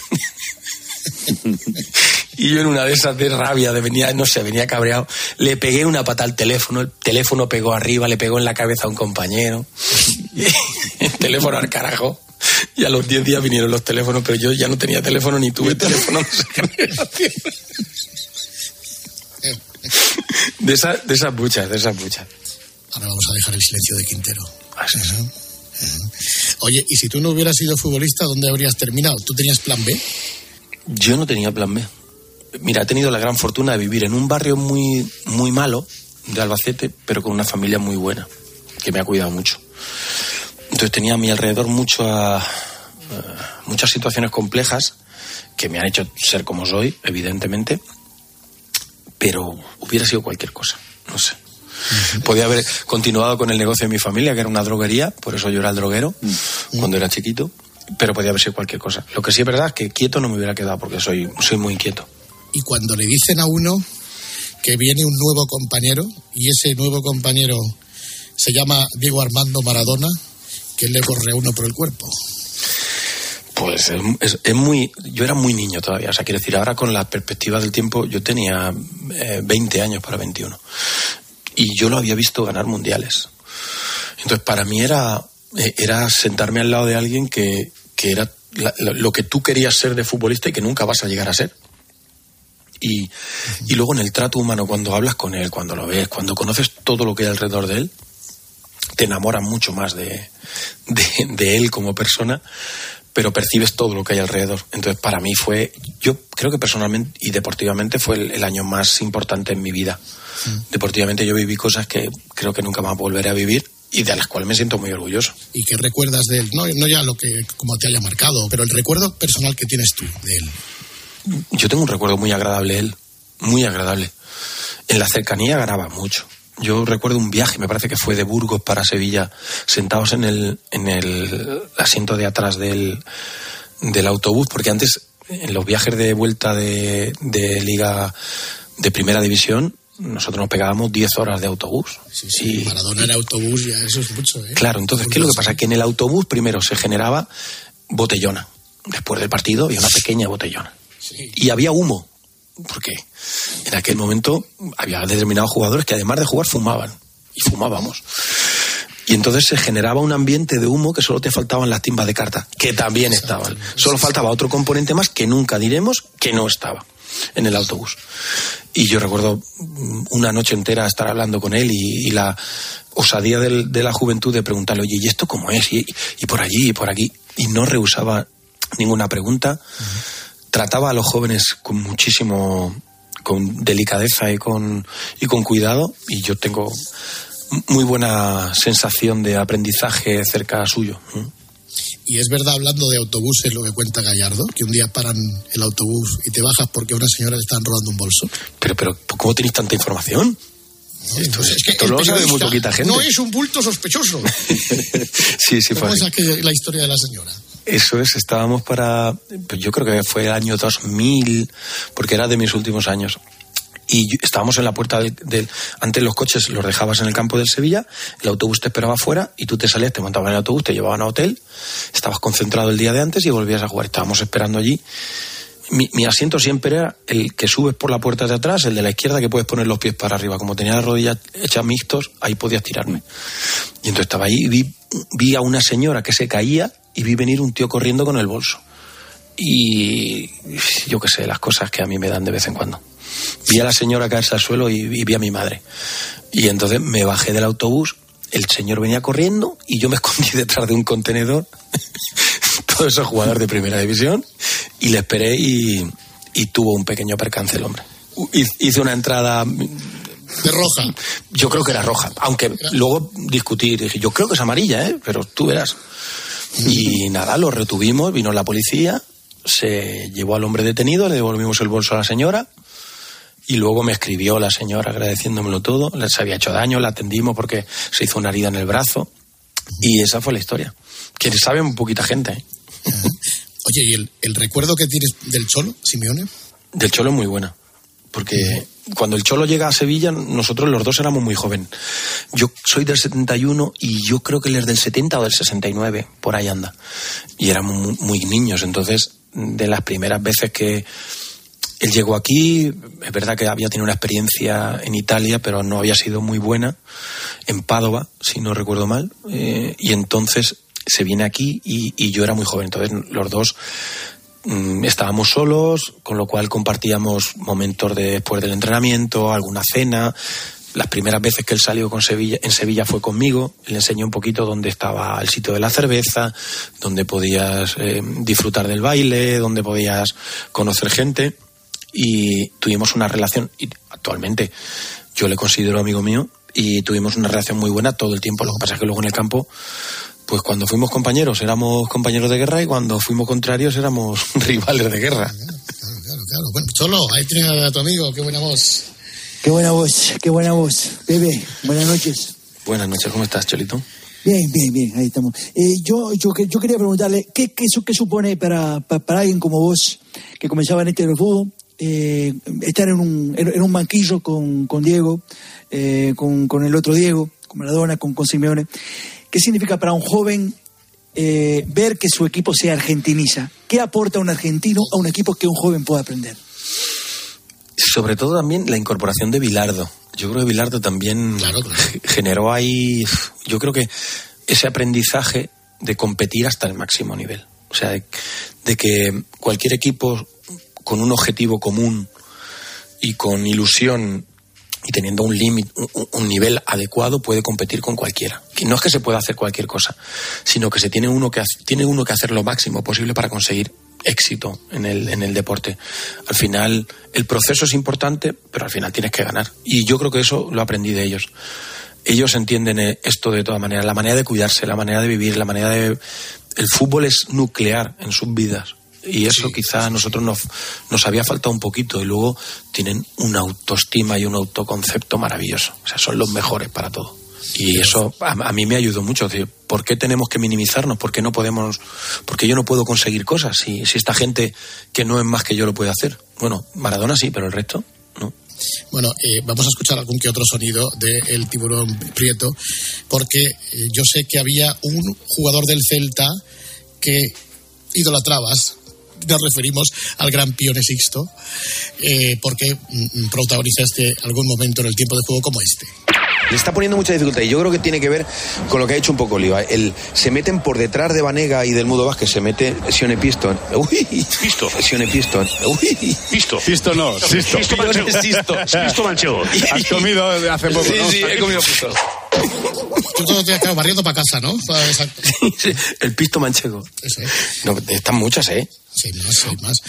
Y yo en una de esas de rabia, de venía, no sé, venía cabreado, le pegué una pata al teléfono, el teléfono pegó arriba, le pegó en la cabeza a un compañero, el teléfono al carajo. Y a los 10 días vinieron los teléfonos, pero yo ya no tenía teléfono ni tuve teléfono. De, esas, de esas muchas, de esas muchas. Ahora vamos a dejar el silencio de Quintero. Ujú. Oye, y si tú no hubieras sido futbolista, ¿dónde habrías terminado? ¿Tú tenías plan B? Yo no tenía plan B. Mira, he tenido la gran fortuna de vivir en un barrio muy, muy malo de Albacete, pero con una familia muy buena, que me ha cuidado mucho. Entonces tenía a mi alrededor mucho, eh, muchas situaciones complejas que me han hecho ser como soy, evidentemente, pero hubiera sido cualquier cosa, no sé. Podía haber continuado con el negocio de mi familia, que era una droguería, por eso yo era el droguero cuando era chiquito, pero podía haber sido cualquier cosa. Lo que sí es verdad es que quieto no me hubiera quedado, porque soy, soy muy inquieto. Y cuando le dicen a uno que viene un nuevo compañero y ese nuevo compañero se llama Diego Armando Maradona, que le corre uno por el cuerpo. Pues es, es- muy. Yo era muy niño todavía. O sea, quiero decir, ahora con la perspectiva del tiempo, yo tenía eh, 20 años para 21. Y yo lo había visto ganar mundiales. Entonces, para mí era, eh, era sentarme al lado de alguien que, que era la- lo que tú querías ser de futbolista y que nunca vas a llegar a ser. Y, y luego en el trato humano, cuando hablas con él, cuando lo ves, cuando conoces todo lo que hay alrededor de él, te enamoras mucho más de, de, de él como persona, pero percibes todo lo que hay alrededor. Entonces, para mí fue, yo creo que personalmente y deportivamente fue el, el año más importante en mi vida. Deportivamente yo viví cosas que creo que nunca más volveré a vivir y de las cuales me siento muy orgulloso. ¿Y qué recuerdas de él? No, no ya lo que como te haya marcado, pero el recuerdo personal que tienes tú de él. Yo tengo un recuerdo muy agradable él, muy agradable. En la cercanía ganaba mucho. Yo recuerdo un viaje, me parece que fue de Burgos para Sevilla, sentados en el, en el asiento de atrás del, del autobús, porque antes en los viajes de vuelta de, de Liga de Primera División, nosotros nos pegábamos 10 horas de autobús. Sí, sí, Maradona en autobús, ya eso es mucho, ¿eh? Claro, entonces, ¿qué es lo que pasa? Que en el autobús primero se generaba botellona. Después del partido había una pequeña botellona. Y había humo. Porque en aquel momento había determinados jugadores que además de jugar fumaban. Y fumábamos. Y entonces se generaba un ambiente de humo que solo te faltaban las timbas de carta, que también estaban. Solo faltaba otro componente más que nunca diremos que no estaba en el autobús. Y yo recuerdo mm, una noche entera estar hablando con él y, y la osadía del- de la juventud de preguntarle, oye, ¿y esto cómo es? Y, y por allí y por aquí. Y no rehusaba ninguna pregunta. Trataba a los jóvenes con muchísimo, con delicadeza y con, y con cuidado. Y yo tengo muy buena sensación de aprendizaje cerca suyo. Y es verdad, hablando de autobuses, lo que cuenta Gallardo, que un día paran el autobús y te bajas porque a una señora le están robando un bolso. Pero, pero, ¿cómo tenéis tanta información? Esto, Pues es que esto lo sabe muy poquita gente. No es un bulto sospechoso. Sí, sí, fue ¿Cómo es así. aquella- la historia de la señora? Eso es, estábamos para, pues yo creo que fue el año 2000, porque era de mis últimos años. Y estábamos en la puerta del, Antes los coches los dejabas en el campo del Sevilla, el autobús te esperaba afuera y tú te salías, te montabas en el autobús, te llevaban a hotel, estabas concentrado el día de antes y volvías a jugar. Estábamos esperando allí. Mi, mi asiento siempre era el que subes por la puerta de atrás, el de la izquierda que puedes poner los pies para arriba. Como tenía las rodillas hechas mixtos, ahí podías tirarme. Y entonces estaba ahí y vi, vi a una señora que se caía y vi venir un tío corriendo con el bolso. Y yo qué sé, las cosas que a mí me dan de vez en cuando. Vi a la señora caerse al suelo y, y vi a mi madre. Y entonces me bajé del autobús, el señor venía corriendo y yo me escondí detrás de un contenedor, todo eso jugador de primera división, y le esperé y, y tuvo un pequeño percance el hombre. Hice una entrada De roja. yo creo que era roja, aunque luego discutí, dije, yo creo que es amarilla, ¿eh? pero tú verás. Y nada, lo retuvimos, vino la policía, se llevó al hombre detenido, le devolvimos el bolso a la señora y luego me escribió la señora agradeciéndomelo todo, les había hecho daño, la atendimos porque se hizo una herida en el brazo y esa fue la historia. Que sabe un poquita gente. ¿eh? Oye, ¿y el, el recuerdo que tienes del Cholo, Simeone? Del Cholo es muy buena. Porque cuando el Cholo llega a Sevilla, nosotros los dos éramos muy jóvenes. Yo soy del 71 y yo creo que él es del 70 o del 69, por ahí anda. Y éramos muy, muy niños. Entonces, de las primeras veces que él llegó aquí, es verdad que había tenido una experiencia en Italia, pero no había sido muy buena, en Padova, si no recuerdo mal. Eh, y entonces se viene aquí y, yo era muy joven. Entonces, los dos estábamos solos, con lo cual compartíamos momentos de- después del entrenamiento, alguna cena. Las primeras veces que él salió con Sevilla, en Sevilla fue conmigo, le enseñé un poquito dónde estaba el sitio de la cerveza, dónde podías eh, disfrutar del baile, dónde podías conocer gente y tuvimos una relación, y actualmente yo le considero amigo mío y tuvimos una relación muy buena todo el tiempo. Lo que pasa es que luego en el campo pues cuando fuimos compañeros éramos compañeros de guerra y cuando fuimos contrarios éramos rivales de guerra. Claro, claro. Bueno, Cholo, ahí tienes a tu amigo, qué buena voz. Qué buena voz, qué buena voz. Bebé, buenas noches. Buenas noches, ¿cómo estás, Cholito? Bien, bien, bien, ahí estamos. Eh, yo, yo, que- yo quería preguntarle, ¿qué, qué, qué supone para, para, para alguien como vos, que comenzaba en este fútbol, eh, estar en un, en un banquillo con, con Diego, eh, con, con el otro Diego, con Maradona, con, con Simeone. ¿Qué significa para un joven eh, ver que su equipo se argentiniza? ¿Qué aporta un argentino a un equipo que un joven pueda aprender? Sobre todo también la incorporación de Bilardo. Yo creo que Bilardo también generó ahí, yo creo que ese aprendizaje de competir hasta el máximo nivel. O sea, de, de que cualquier equipo con un objetivo común y con ilusión y teniendo un límite, un, nivel adecuado puede competir con cualquiera. Que no es que se pueda hacer cualquier cosa, sino que se tiene uno que tiene uno que hacer lo máximo posible para conseguir éxito en el, en el deporte. Al final, el proceso es importante, pero al final tienes que ganar. Y yo creo que eso lo aprendí de ellos. Ellos entienden eh, esto de todas maneras, la manera de cuidarse, la manera de vivir, la manera de... El fútbol es nuclear en sus vidas. Y eso quizá a nosotros nos, nos había faltado un poquito. Y luego tienen una autoestima y un autoconcepto maravilloso. O sea, son los mejores para todo. Y eso a, a mí me ayudó mucho. Decir, ¿Por qué tenemos que minimizarnos? ¿Por qué no podemos.? Porque yo no puedo conseguir cosas. Si, si esta gente que no es más que yo lo puede hacer. Bueno, Maradona sí, pero el resto. Bueno, eh, vamos a escuchar algún que otro sonido del tiburón prieto, porque eh, yo sé que había un jugador del Celta que idolatrabas. Nos referimos al gran Pione Sixto, eh, porque mm, protagonizaste algún momento en el tiempo de juego como este. Le está poniendo mucha dificultad y yo creo que tiene que ver con lo que ha hecho un poco Oliva. El, se meten por detrás de Vanega y del Mudo Vázquez, se mete Sione Piston. Uy, Pisto. Sione Piston. Uy, Pisto. Pisto no, Sisto. Pisto Manchego. Sisto. Pisto Manchego. Has comido hace poco, Sí, ¿no? sí, he comido pisto. Tú todo te has quedado barriendo para casa, ¿no? Exacto. El pisto manchego. Eso es. No, están muchas, ¿eh? Sí, más, sí, más.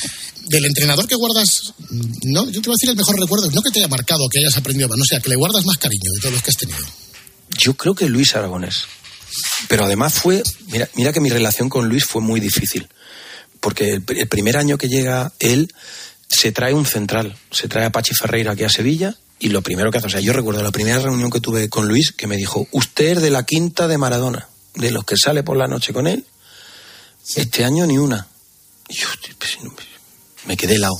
Del entrenador que guardas, mm, no, yo te voy a decir el mejor recuerdo, no que te haya marcado, que hayas aprendido más, no sea, que le guardas más cariño de todos los que has tenido. Yo creo que Luis Aragonés. Pero además fue, mira, mira que mi relación con Luis fue muy difícil. Porque el, el primer año que llega él, se trae un central, se trae a Pachi Ferreira aquí a Sevilla y lo primero que hace, o sea, yo recuerdo la primera reunión que tuve con Luis que me dijo, usted es de la quinta de Maradona, de los que sale por la noche con él, este año ni una. Y yo pues, me quedé helado.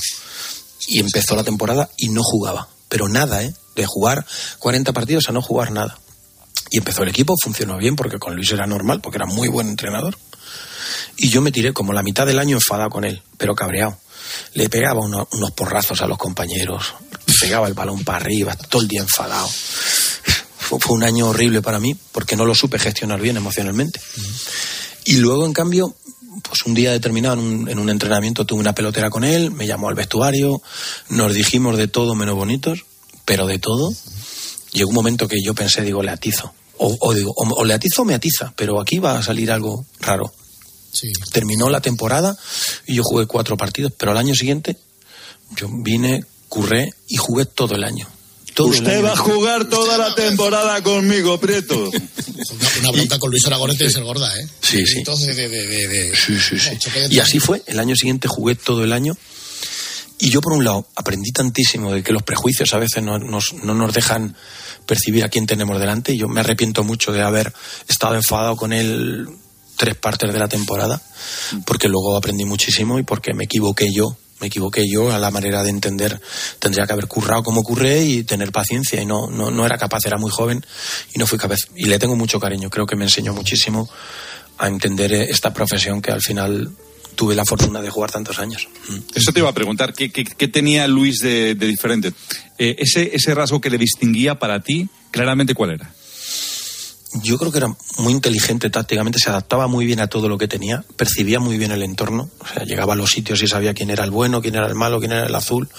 Y empezó la temporada y no jugaba, pero nada, ¿eh? De jugar 40 partidos a no jugar nada. Y empezó el equipo, funcionó bien porque con Luis era normal, porque era muy buen entrenador. Y yo me tiré como la mitad del año enfadado con él, pero cabreado. Le pegaba uno- unos porrazos a los compañeros, pegaba el balón para arriba, todo el día enfadado. Fue, fue un año horrible para mí porque no lo supe gestionar bien emocionalmente. Y luego, en cambio, pues un día determinado en un, en un entrenamiento tuve una pelotera con él, me llamó al vestuario, nos dijimos de todo menos bonitos, pero de todo. Llegó un momento que yo pensé, digo, le atizo. O, o digo, o, o le atizo o me atiza, pero aquí va a salir algo raro. Terminó la temporada y yo jugué cuatro partidos, pero al año siguiente yo vine, curré y jugué todo el año. Todo el Usted año. va a jugar toda la temporada conmigo, Prieto. Una, una bronca con Luis Aragonés tiene que ser gorda, ¿eh? Sí, sí. Entonces, de, de, de, de- Sí, sí, sí. No, Y así fue. El año siguiente jugué todo el año. Y yo, por un lado, aprendí tantísimo de que los prejuicios a veces no nos, no nos dejan percibir a quién tenemos delante. Y yo me arrepiento mucho de haber estado enfadado con él tres partes de la temporada, porque luego aprendí muchísimo y porque me equivoqué yo. Me equivoqué yo a la manera de entender. Tendría que haber currado como curré y tener paciencia. Y no, no, no era capaz, era muy joven y no fui capaz. Y le tengo mucho cariño. Creo que me enseñó muchísimo a entender esta profesión que al final tuve la fortuna de jugar tantos años. Eso te iba a preguntar, ¿qué, qué- qué tenía Luis de, de diferente? Eh, ese, ese rasgo que le distinguía para ti, claramente, ¿cuál era? Yo creo que era muy inteligente tácticamente, se adaptaba muy bien a todo lo que tenía, percibía muy bien el entorno, o sea, llegaba a los sitios y sabía quién era el bueno, quién era el malo, quién era el azul.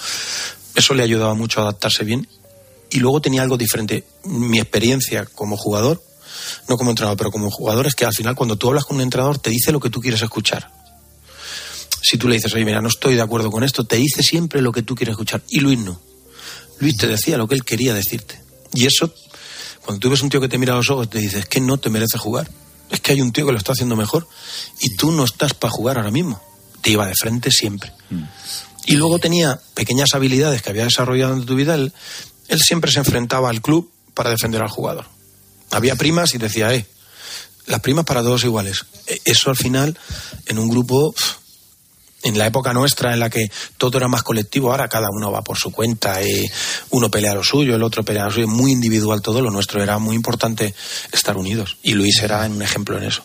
Eso le ayudaba mucho a adaptarse bien. Y luego tenía algo diferente. Mi experiencia como jugador, no como entrenador, pero como jugador, es que al final cuando tú hablas con un entrenador te dice lo que tú quieres escuchar. Si tú le dices, oye, mira, no estoy de acuerdo con esto, te dice siempre lo que tú quieres escuchar. Y Luis no. Luis te decía lo que él quería decirte. Y eso, cuando tú ves un tío que te mira a los ojos, te dice, es que no te merece jugar. Es que hay un tío que lo está haciendo mejor. Y tú no estás para jugar ahora mismo. Te iba de frente siempre. Y luego tenía pequeñas habilidades que había desarrollado en tu vida. Él, él siempre se enfrentaba al club para defender al jugador. Había primas y decía, eh, las primas para todos iguales. E- Eso al final, en un grupo, En la época nuestra, en la que todo era más colectivo, ahora cada uno va por su cuenta, eh, uno pelea lo suyo, el otro pelea lo suyo, muy individual todo, lo nuestro era muy importante estar unidos. Y Luis era un ejemplo en eso.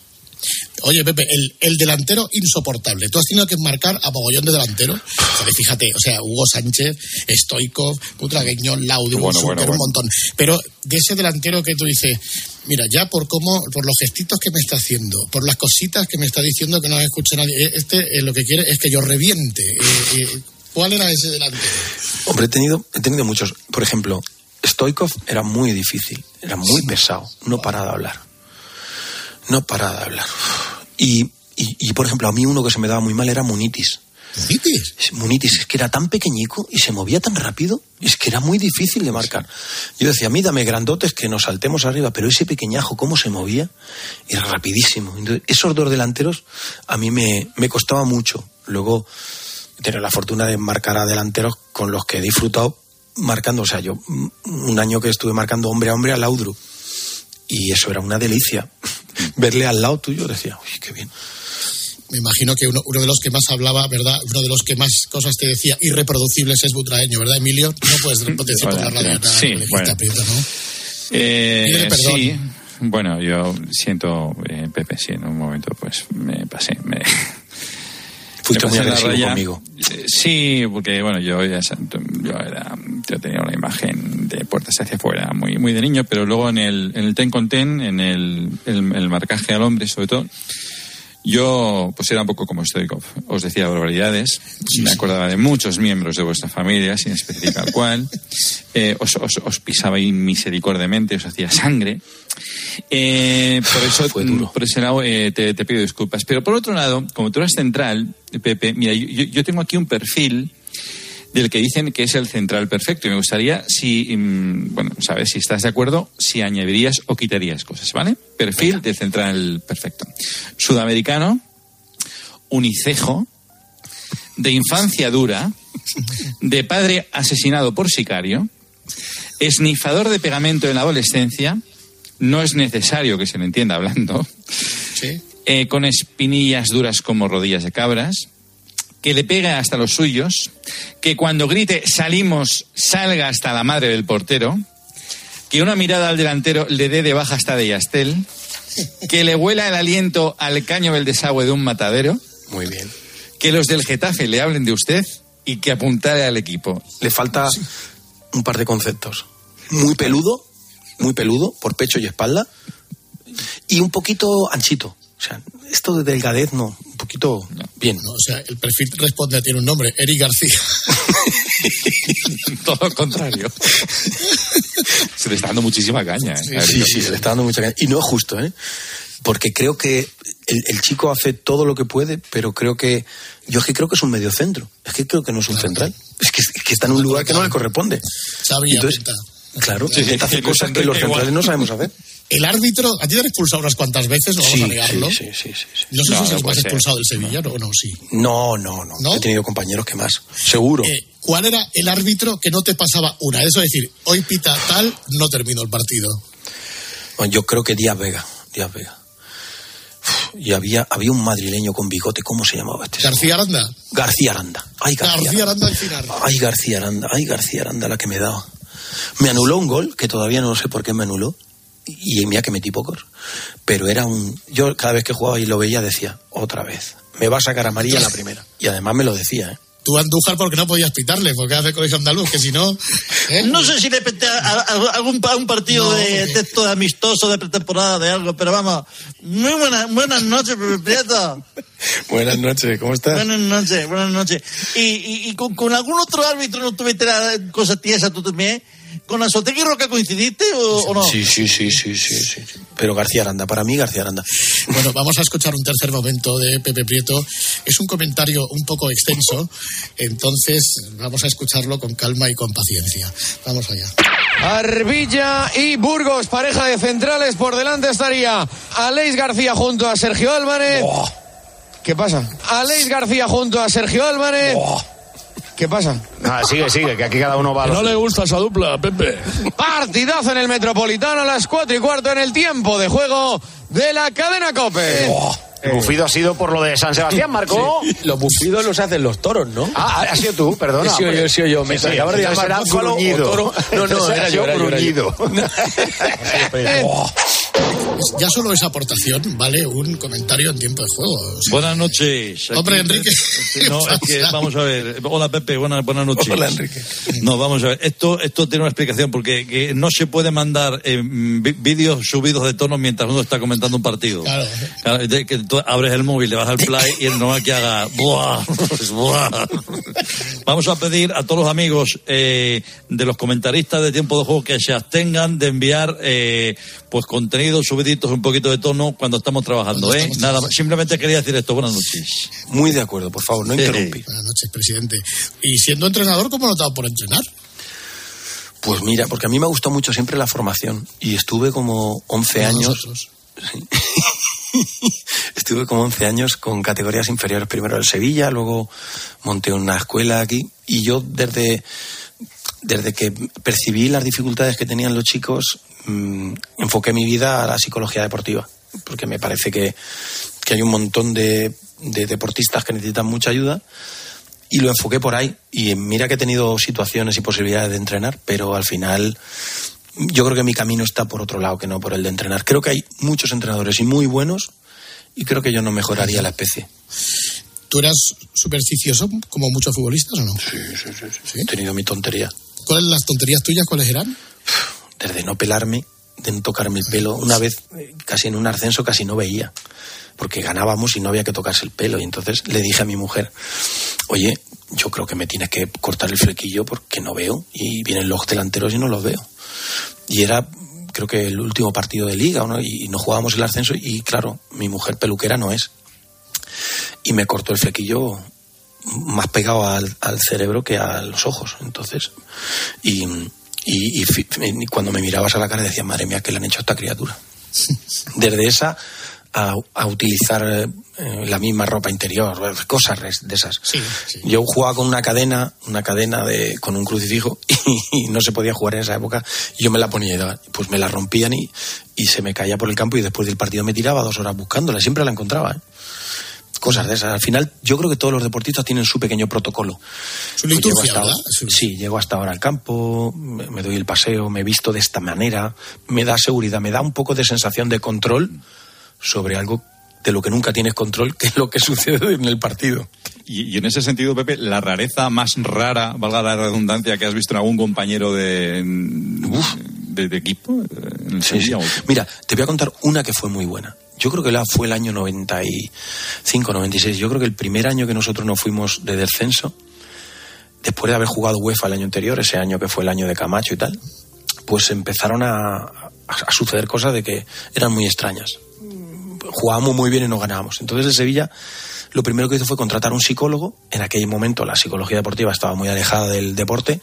Oye, Pepe, el, el delantero insoportable. Tú has tenido que marcar a mogollón de delantero. O sea, fíjate, o sea, Hugo Sánchez, Stoikov, Butragueño, Laudio, Bueno, Zucker, bueno, un montón. Pero de ese delantero que tú dices, mira, ya por cómo, por los gestitos que me está haciendo, por las cositas que me está diciendo que no escucha nadie, eh, este eh, lo que quiere es que yo reviente. Eh, eh, ¿Cuál era ese delantero? Hombre, he tenido, he tenido muchos. Por ejemplo, Stoikov era muy difícil, era muy pesado, no paraba de hablar. No paraba de hablar. Y, y, y, por ejemplo, a mí uno que se me daba muy mal era Munitis. ¿Munitis? Munitis, es que era tan pequeñico y se movía tan rápido, es que era muy difícil de marcar. Yo decía, a mí dame grandotes que nos saltemos arriba, pero ese pequeñajo, cómo se movía, era rapidísimo. Entonces, esos dos delanteros a mí me, me costaba mucho. Luego, tener la fortuna de marcar a delanteros con los que he disfrutado marcando. O sea, yo un año que estuve marcando hombre a hombre a Laudru. Y eso era una delicia. Verle al lado tuyo decía, uy, qué bien. Me imagino que uno, uno de los que más hablaba, ¿verdad? Uno de los que más cosas te decía irreproducibles es Butraeño, ¿verdad, Emilio? No puedes decir por la radio nada Sí, bueno. Prieto, ¿no? Eh, perdón. sí, bueno, yo siento, eh, Pepe, sí, en un momento pues me pasé. Me, Fuiste muy agresivo raya. conmigo. Eh, Sí, porque bueno, yo ya sa- yo era, yo tenía una imagen de puertas hacia afuera muy, muy de niño, pero luego en el, en el ten con ten, en el, el, el marcaje al hombre sobre todo, yo pues era un poco como Stoikov. Os decía barbaridades, me acordaba de muchos miembros de vuestra familia, sin especificar cuál, eh, os, os, os pisaba misericordiamente, os hacía sangre. Eh, por eso, por ese lado, eh, te, te pido disculpas. Pero por otro lado, como tú eres central, Pepe, mira, yo- yo tengo aquí un perfil del que dicen que es el central perfecto. Y me gustaría, si, mm, bueno, sabes, si estás de acuerdo, si añadirías o quitarías cosas, ¿vale? Perfil del central perfecto. Sudamericano, unicejo, de infancia dura, de padre asesinado por sicario, esnifador de pegamento en la adolescencia, no es necesario que se le entienda hablando, eh, con espinillas duras como rodillas de cabras, que le pega hasta los suyos, que cuando grite salimos salga hasta la madre del portero, que una mirada al delantero le dé de baja hasta de Yastel, que le huela el aliento al caño del desagüe de un matadero. Muy bien. Que los del Getafe le hablen de usted y que apuntare al equipo. Le falta un par de conceptos. Muy peludo, muy peludo, por pecho y espalda, y un poquito anchito. O sea, esto de delgadez no, un poquito bien. O sea, el perfil responde, tiene un nombre, Eric García. Todo lo contrario. Se le está dando muchísima caña. ¿eh? Sí, sí, se le está dando mucha caña. Y no es justo, ¿eh? Porque creo que el, el chico hace todo lo que puede, pero creo que. Yo es que creo que es un mediocentro. Es que creo que no es un central. Es que, es que está en un lugar que no le corresponde. Sabía, Entonces, claro, intenta hacer cosas que los centrales no sabemos hacer. El árbitro, a ti te han expulsado unas cuantas veces, no vamos Sí, a negarlo. sí, sí, sí, sí. No sé No, si no puede más expulsado del Sevilla o no, sí. No, no, no, He tenido compañeros que más. Seguro. Eh, ¿Cuál era el árbitro que no te pasaba una? Eso es decir, hoy pita tal, no termino el partido. Bueno, yo creo que Díaz Vega. Díaz Vega. Y había, había un madrileño con bigote, ¿cómo se llamaba este? García Aranda. García Aranda. Ay, García, García Aranda al final. Ay, García Aranda. Ay, García Aranda, la que me daba. Me anuló un gol, que todavía no sé por qué me anuló. Y mira que metí pocos. Pero era un. Yo cada vez que jugaba y lo veía decía, otra vez. Me va a sacar amarilla la primera. Y además me lo decía, ¿eh? Tú Andújar porque no podías pitarle, porque hace colegio andaluz, que si no... ¿eh? No sé si le pete a, a- a algún, a un partido No, de texto amistoso de pretemporada de algo, pero vamos. Muy buena, buenas noches, Prieto. Buenas noches, ¿cómo estás? Buenas noches, buenas noches. Y, y, y con, con algún otro árbitro no tuviste la cosa tiesa tú también. ¿Con Azotegui Roca coincidiste o, o no? Sí, sí, sí, sí, sí, sí. Pero García Aranda, para mí García Aranda. Bueno, vamos a escuchar un tercer momento de Pepe Prieto. Es un comentario un poco extenso, entonces vamos a escucharlo con calma y con paciencia. Vamos allá. Arbilla y Burgos, pareja de centrales. Por delante estaría Aleix García junto a Sergio Álvarez. ¿Qué pasa? Aleix García junto a Sergio Álvarez. ¿Qué pasa? Nada, sigue, sigue, que aquí cada uno va a lo le gusta esa dupla, Pepe. Partidazo en el Metropolitano a las cuatro y cuarto en el tiempo de juego de la cadena Cope. El bufido ha sido por lo de San Sebastián, Marco. Los bufidos los hacen los toros, ¿no? Ah, ha sido tú, perdona. He sido yo, he sido yo. Me Sí, sí, de llamar gruñido. toro. No, no, Entonces era yo, era yo, era yo. gruñido. Ya solo esa aportación vale un comentario en tiempo de juego. O sea, Buenas noches. Aquí- Hombre, Enrique. No, es que vamos a ver. Hola, Pepe. Buenas, buenas noches. Hola, Enrique. No, vamos a ver. Esto, esto tiene una explicación porque que no se puede mandar eh, vídeos subidos de tono mientras uno está comentando un partido. Claro. Claro, de que tú abres el móvil, le vas al play y es normal que haga ¡buah! ¡buah! Vamos a pedir a todos los amigos eh, de los comentaristas de tiempo de juego que se abstengan de enviar eh, pues contenidos subiditos un poquito de tono cuando estamos trabajando, ¿eh? Nada, más. simplemente quería decir esto. Buenas noches. Muy de acuerdo, por favor, no Sí. interrumpir. Buenas noches, presidente. Y siendo entrenador, ¿cómo no te ha dado por entrenar? Pues mira, porque a mí me gustó mucho siempre la formación y estuve como 11 Como años. Estuve como 11 años con categorías inferiores, primero en Sevilla, luego monté una escuela aquí y yo desde, desde que percibí las dificultades que tenían los chicos, mm, enfoqué mi vida a la psicología deportiva, porque me parece que, que hay un montón de, de deportistas que necesitan mucha ayuda y lo enfoqué por ahí. Y mira que he tenido situaciones y posibilidades de entrenar, pero al final yo creo que mi camino está por otro lado que no por el de entrenar. Creo que hay muchos entrenadores y muy buenos y creo que yo no mejoraría la especie. ¿Tú eras supersticioso como muchos futbolistas o no? Sí, sí, sí. sí. He tenido mi tontería. ¿Cuáles las tonterías tuyas? ¿Cuáles eran? Desde no pelarme, de no tocarme el pelo. Una vez, casi en un ascenso, casi no veía. Porque ganábamos y no había que tocarse el pelo. Y entonces le dije a mi mujer, oye, yo creo que me tienes que cortar el flequillo porque no veo. Y vienen los delanteros y no los veo. Y era, creo que el último partido de liga, ¿no? y no jugábamos el ascenso. Y claro, mi mujer peluquera no es. Y me cortó el flequillo más pegado al, al cerebro que a los ojos. Entonces, y, y, y fi- y cuando me mirabas a la cara decía, madre mía, ¿qué le han hecho a esta criatura? Desde esa a, a utilizar eh, la misma ropa interior, cosas res- de esas. Yo jugaba con una cadena, una cadena de, con un crucifijo y, no se podía jugar en esa época. Y yo me la ponía pues me la rompían y, y se me caía por el campo y después del partido me tiraba dos horas buscándola. Siempre la encontraba. ¿eh? Cosas de esas. Al final, yo creo que todos los deportistas tienen su pequeño protocolo. Su Pues llego liturgia, hasta ahora- sí, llego hasta ahora al campo, me, doy el paseo, me visto de esta manera, me da seguridad, me da un poco de sensación de control sobre algo de lo que nunca tienes control, que es lo que sucede en el partido. Y, y en ese sentido, Pepe, la rareza más rara, valga la redundancia, que has visto en algún compañero de, de, de equipo. eh, en el Sí, sí. Mira, te voy a contar una que fue muy buena. Yo creo que la fue el año 95, 96. Yo creo que el primer año que nosotros nos fuimos de descenso, después de haber jugado UEFA el año anterior, ese año que fue el año de Camacho y tal, pues empezaron a, a- a suceder cosas de que eran muy extrañas. Jugábamos muy bien y no ganábamos. Entonces el Sevilla lo primero que hizo fue contratar un psicólogo. En aquel momento la psicología deportiva estaba muy alejada del deporte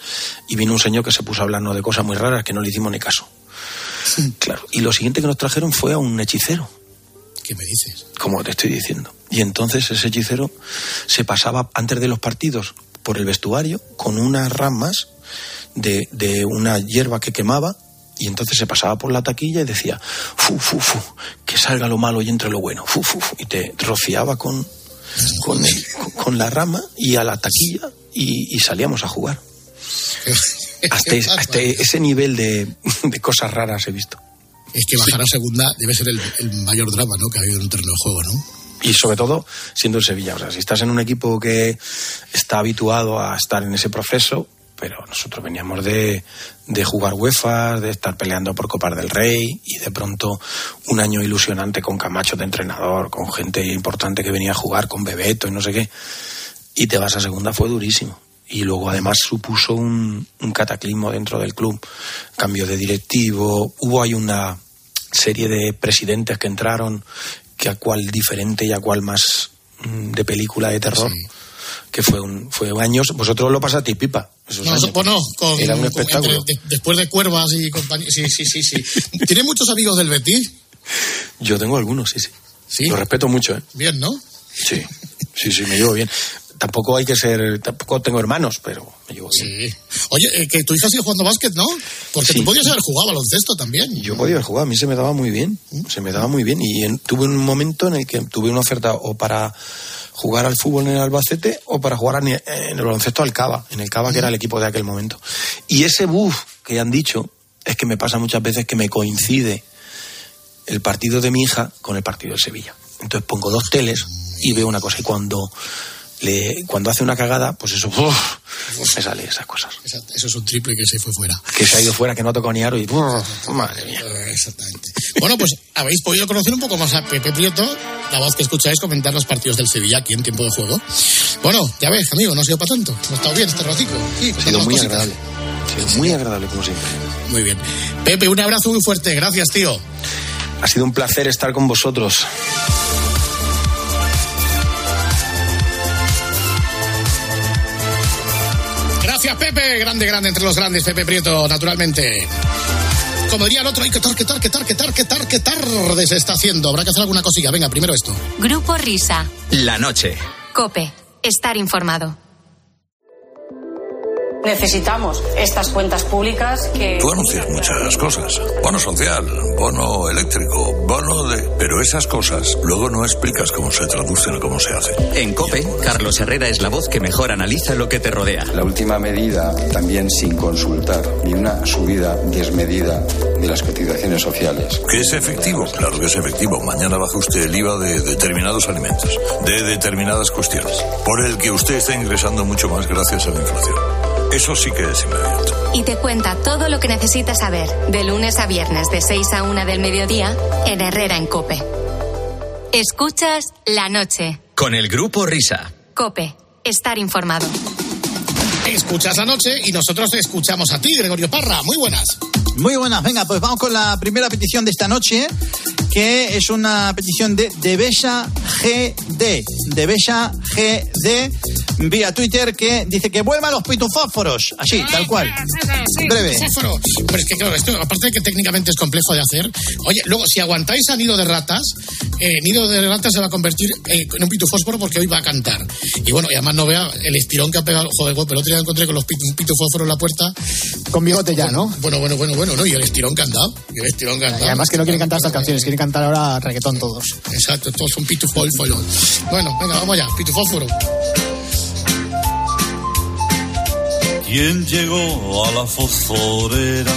y vino un señor que se puso a hablarnos de cosas muy raras que no le hicimos ni caso. Claro. Y lo siguiente que nos trajeron fue a un hechicero. ¿Qué me dices? Como te estoy diciendo. Y entonces ese hechicero se pasaba antes de los partidos por el vestuario con unas ramas de, de una hierba que quemaba y entonces se pasaba por la taquilla y decía, fu, fu, fu, que salga lo malo y entre lo bueno, fu, fu, fu, y te rociaba con, con, el- con la rama y a la taquilla y, y salíamos a jugar. Hasta, es- hasta ese nivel de, de cosas raras he visto. Es que bajar a segunda debe ser el, el mayor drama ¿no? que ha habido en un terreno de juego, ¿no? y sobre todo siendo el Sevilla. O sea, si estás en un equipo que está habituado a estar en ese proceso, pero nosotros veníamos de, de jugar UEFA, de estar peleando por Copas del Rey y de pronto un año ilusionante con Camacho de entrenador, con gente importante que venía a jugar, con Bebeto y no sé qué, y te vas a segunda fue durísimo. Y luego además supuso un, un cataclismo dentro del club, cambio de directivo, hubo ahí una serie de presidentes que entraron, que a cual diferente y a cual más mm, de película de terror, que fue un, fue años, vosotros lo pasasteis pipa. esos No, años. bueno, con, Era un con- espectáculo. entre- de- después de Cuervas y compañía. Sí, sí, sí, sí. ¿Tiene muchos amigos del Betis? Yo tengo algunos, sí, sí. Lo respeto mucho, ¿eh? Bien, ¿no? Sí, sí, sí, me llevo bien. Tampoco hay que ser, tampoco tengo hermanos, pero me llevo bien. Sí. Oye, eh, que tu hija sigue jugando básquet, ¿no? Porque Sí. tú podías haber jugado baloncesto también. Yo podía haber jugado, a mí se me daba muy bien, se me daba muy bien y en- tuve un momento en el que tuve una oferta o para jugar al fútbol en el Albacete o para jugar en en el baloncesto al Cava, en el Cava que era el equipo de aquel momento. Y ese buff que han dicho es que me pasa muchas veces que me coincide el partido de mi hija con el partido de Sevilla. Entonces pongo dos teles y veo una cosa y cuando le, cuando hace una cagada, pues eso, uf, me sale esas cosas. Esa- Eso es un triple que se fue fuera. Que se ha ido fuera, que no ha tocado ni aro y uf, madre mía. Exactamente. Bueno, pues habéis podido conocer un poco más a Pepe Prieto, la voz que escucháis comentar los partidos del Sevilla aquí en tiempo de juego. Bueno, ya ves, amigo, no ha sido para tanto. Ha estado bien este ratico. Sí, Ha sido muy cositas. agradable. Ha sido muy agradable como siempre. Muy bien. Pepe, un abrazo muy fuerte. Gracias, tío. Ha sido un placer estar con vosotros. Gracias, Pepe. Grande, grande entre los grandes, Pepe Prieto, naturalmente. Como diría el otro, hay que tar, que tar, que tar, que tar, que tar, que tarde se está haciendo. Habrá que hacer alguna cosilla. Venga, primero esto. Grupo Risa. La noche. Cope. Estar informado. Necesitamos estas cuentas públicas que... Tú anuncias muchas cosas. Bono social, bono eléctrico, bono de... Pero esas cosas luego no explicas cómo se traducen o cómo se hacen. En COPE, Carlos Herrera es la voz que mejor analiza lo que te rodea. La última medida, también sin consultar, ni una subida desmedida de las cotizaciones sociales. ¿Que es efectivo? Claro que es efectivo. Mañana baja usted el IVA de determinados alimentos, de determinadas cuestiones, por el que usted está ingresando mucho más gracias a la inflación. Eso sí que es inmediato. Y te cuenta todo lo que necesitas saber de lunes a viernes de 6 a 1 del mediodía en Herrera en Cope. Escuchas la noche. Con el grupo Risa. Cope. Estar informado. Escuchas la noche y nosotros te escuchamos a ti, Gregorio Parra. Muy buenas. Muy buenas, venga, pues vamos con la primera petición de esta noche, que es una petición de Debella GD. Debella GD vía Twitter que dice que vuelvan los pitufósforos. Así, tal cual. Breve. Fósforo. Pero es que claro, esto, aparte de que técnicamente es complejo de hacer, oye, luego, si aguantáis a Nido de Ratas, eh, Nido de Ratas se va a convertir eh, en un pitufósforo porque hoy va a cantar. Y bueno, y además no vea el estirón que ha pegado. Joder, pero el otro día encontré con los pit- un pitufósforo en la puerta. Con bigote ya, ¿no? Bueno, bueno, bueno, bueno, ¿no? Y el estirón que han dado. Y el estirón que han Y dado. además que no quieren cantar estas canciones, quieren cantar ahora reggaetón todos. Exacto, todos son pitufósforos. Bueno, venga, vamos allá, pitufósforo. ¿Quién llegó a la fosforera?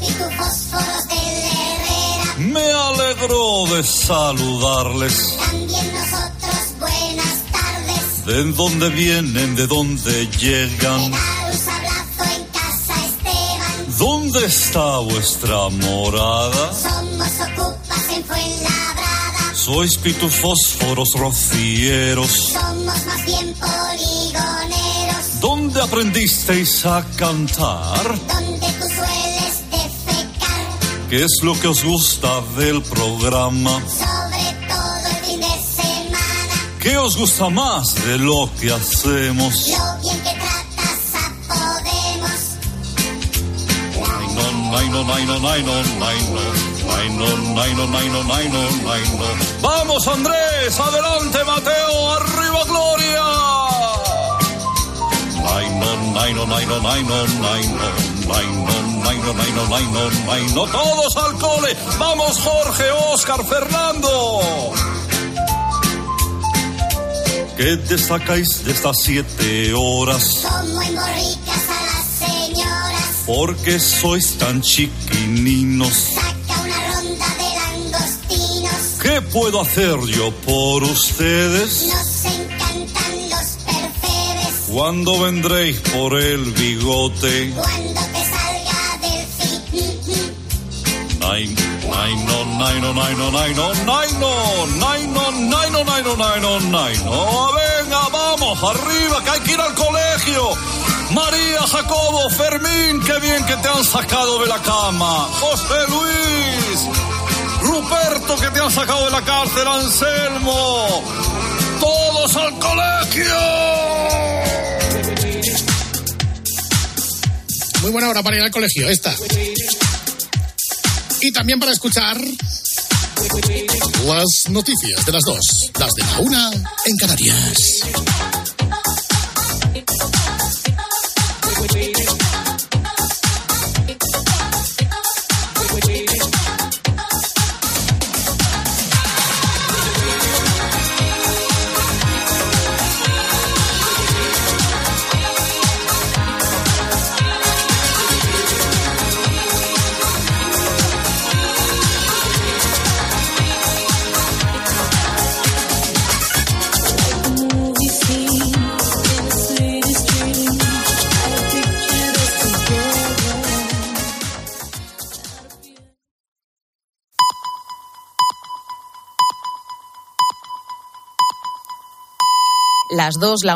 pitufósforos del Herrera, Me alegro de saludarles. también nosotros buenas tardes. ¿De dónde vienen? ¿De dónde llegan? Dar un sablazo en casa Esteban, ¿Dónde está vuestra morada? somos ocupas en Fuenlabrada, Sois pitufósforos rocieros. somos más bien poligoneros, ¿Dónde aprendisteis a cantar? donde tú sueles defecar, ¿Qué es lo que os gusta del programa? sobre todo el fin de semana, ¿Qué os gusta más de lo que hacemos? lo bien que tratas a Podemos. Ay, no, ay, no, ay, no. Vamos, Andrés, adelante, Mateo, arriba, Gloria no todos al cole. Vamos Jorge, Oscar, Fernando. ¿Qué destacáis de estas siete horas? Son muy borricas a las señoras. Porque sois tan chiquininos. Saca una ronda de langostinos. ¿Qué puedo hacer yo por ustedes? ¿Cuándo vendréis por el bigote? cuando te salga del fit. Ay, ay, no, ay, no, ay, no. Venga, vamos, arriba, que hay que ir al colegio. María, Jacobo, Fermín, qué bien que te han sacado de la cama. José Luis, Ruperto, que te han sacado de la cárcel, Anselmo. Todos al colegio. Muy buena hora para ir al colegio, esta. Y también para escuchar las noticias de las dos, las de la una en Canarias. Las dos, la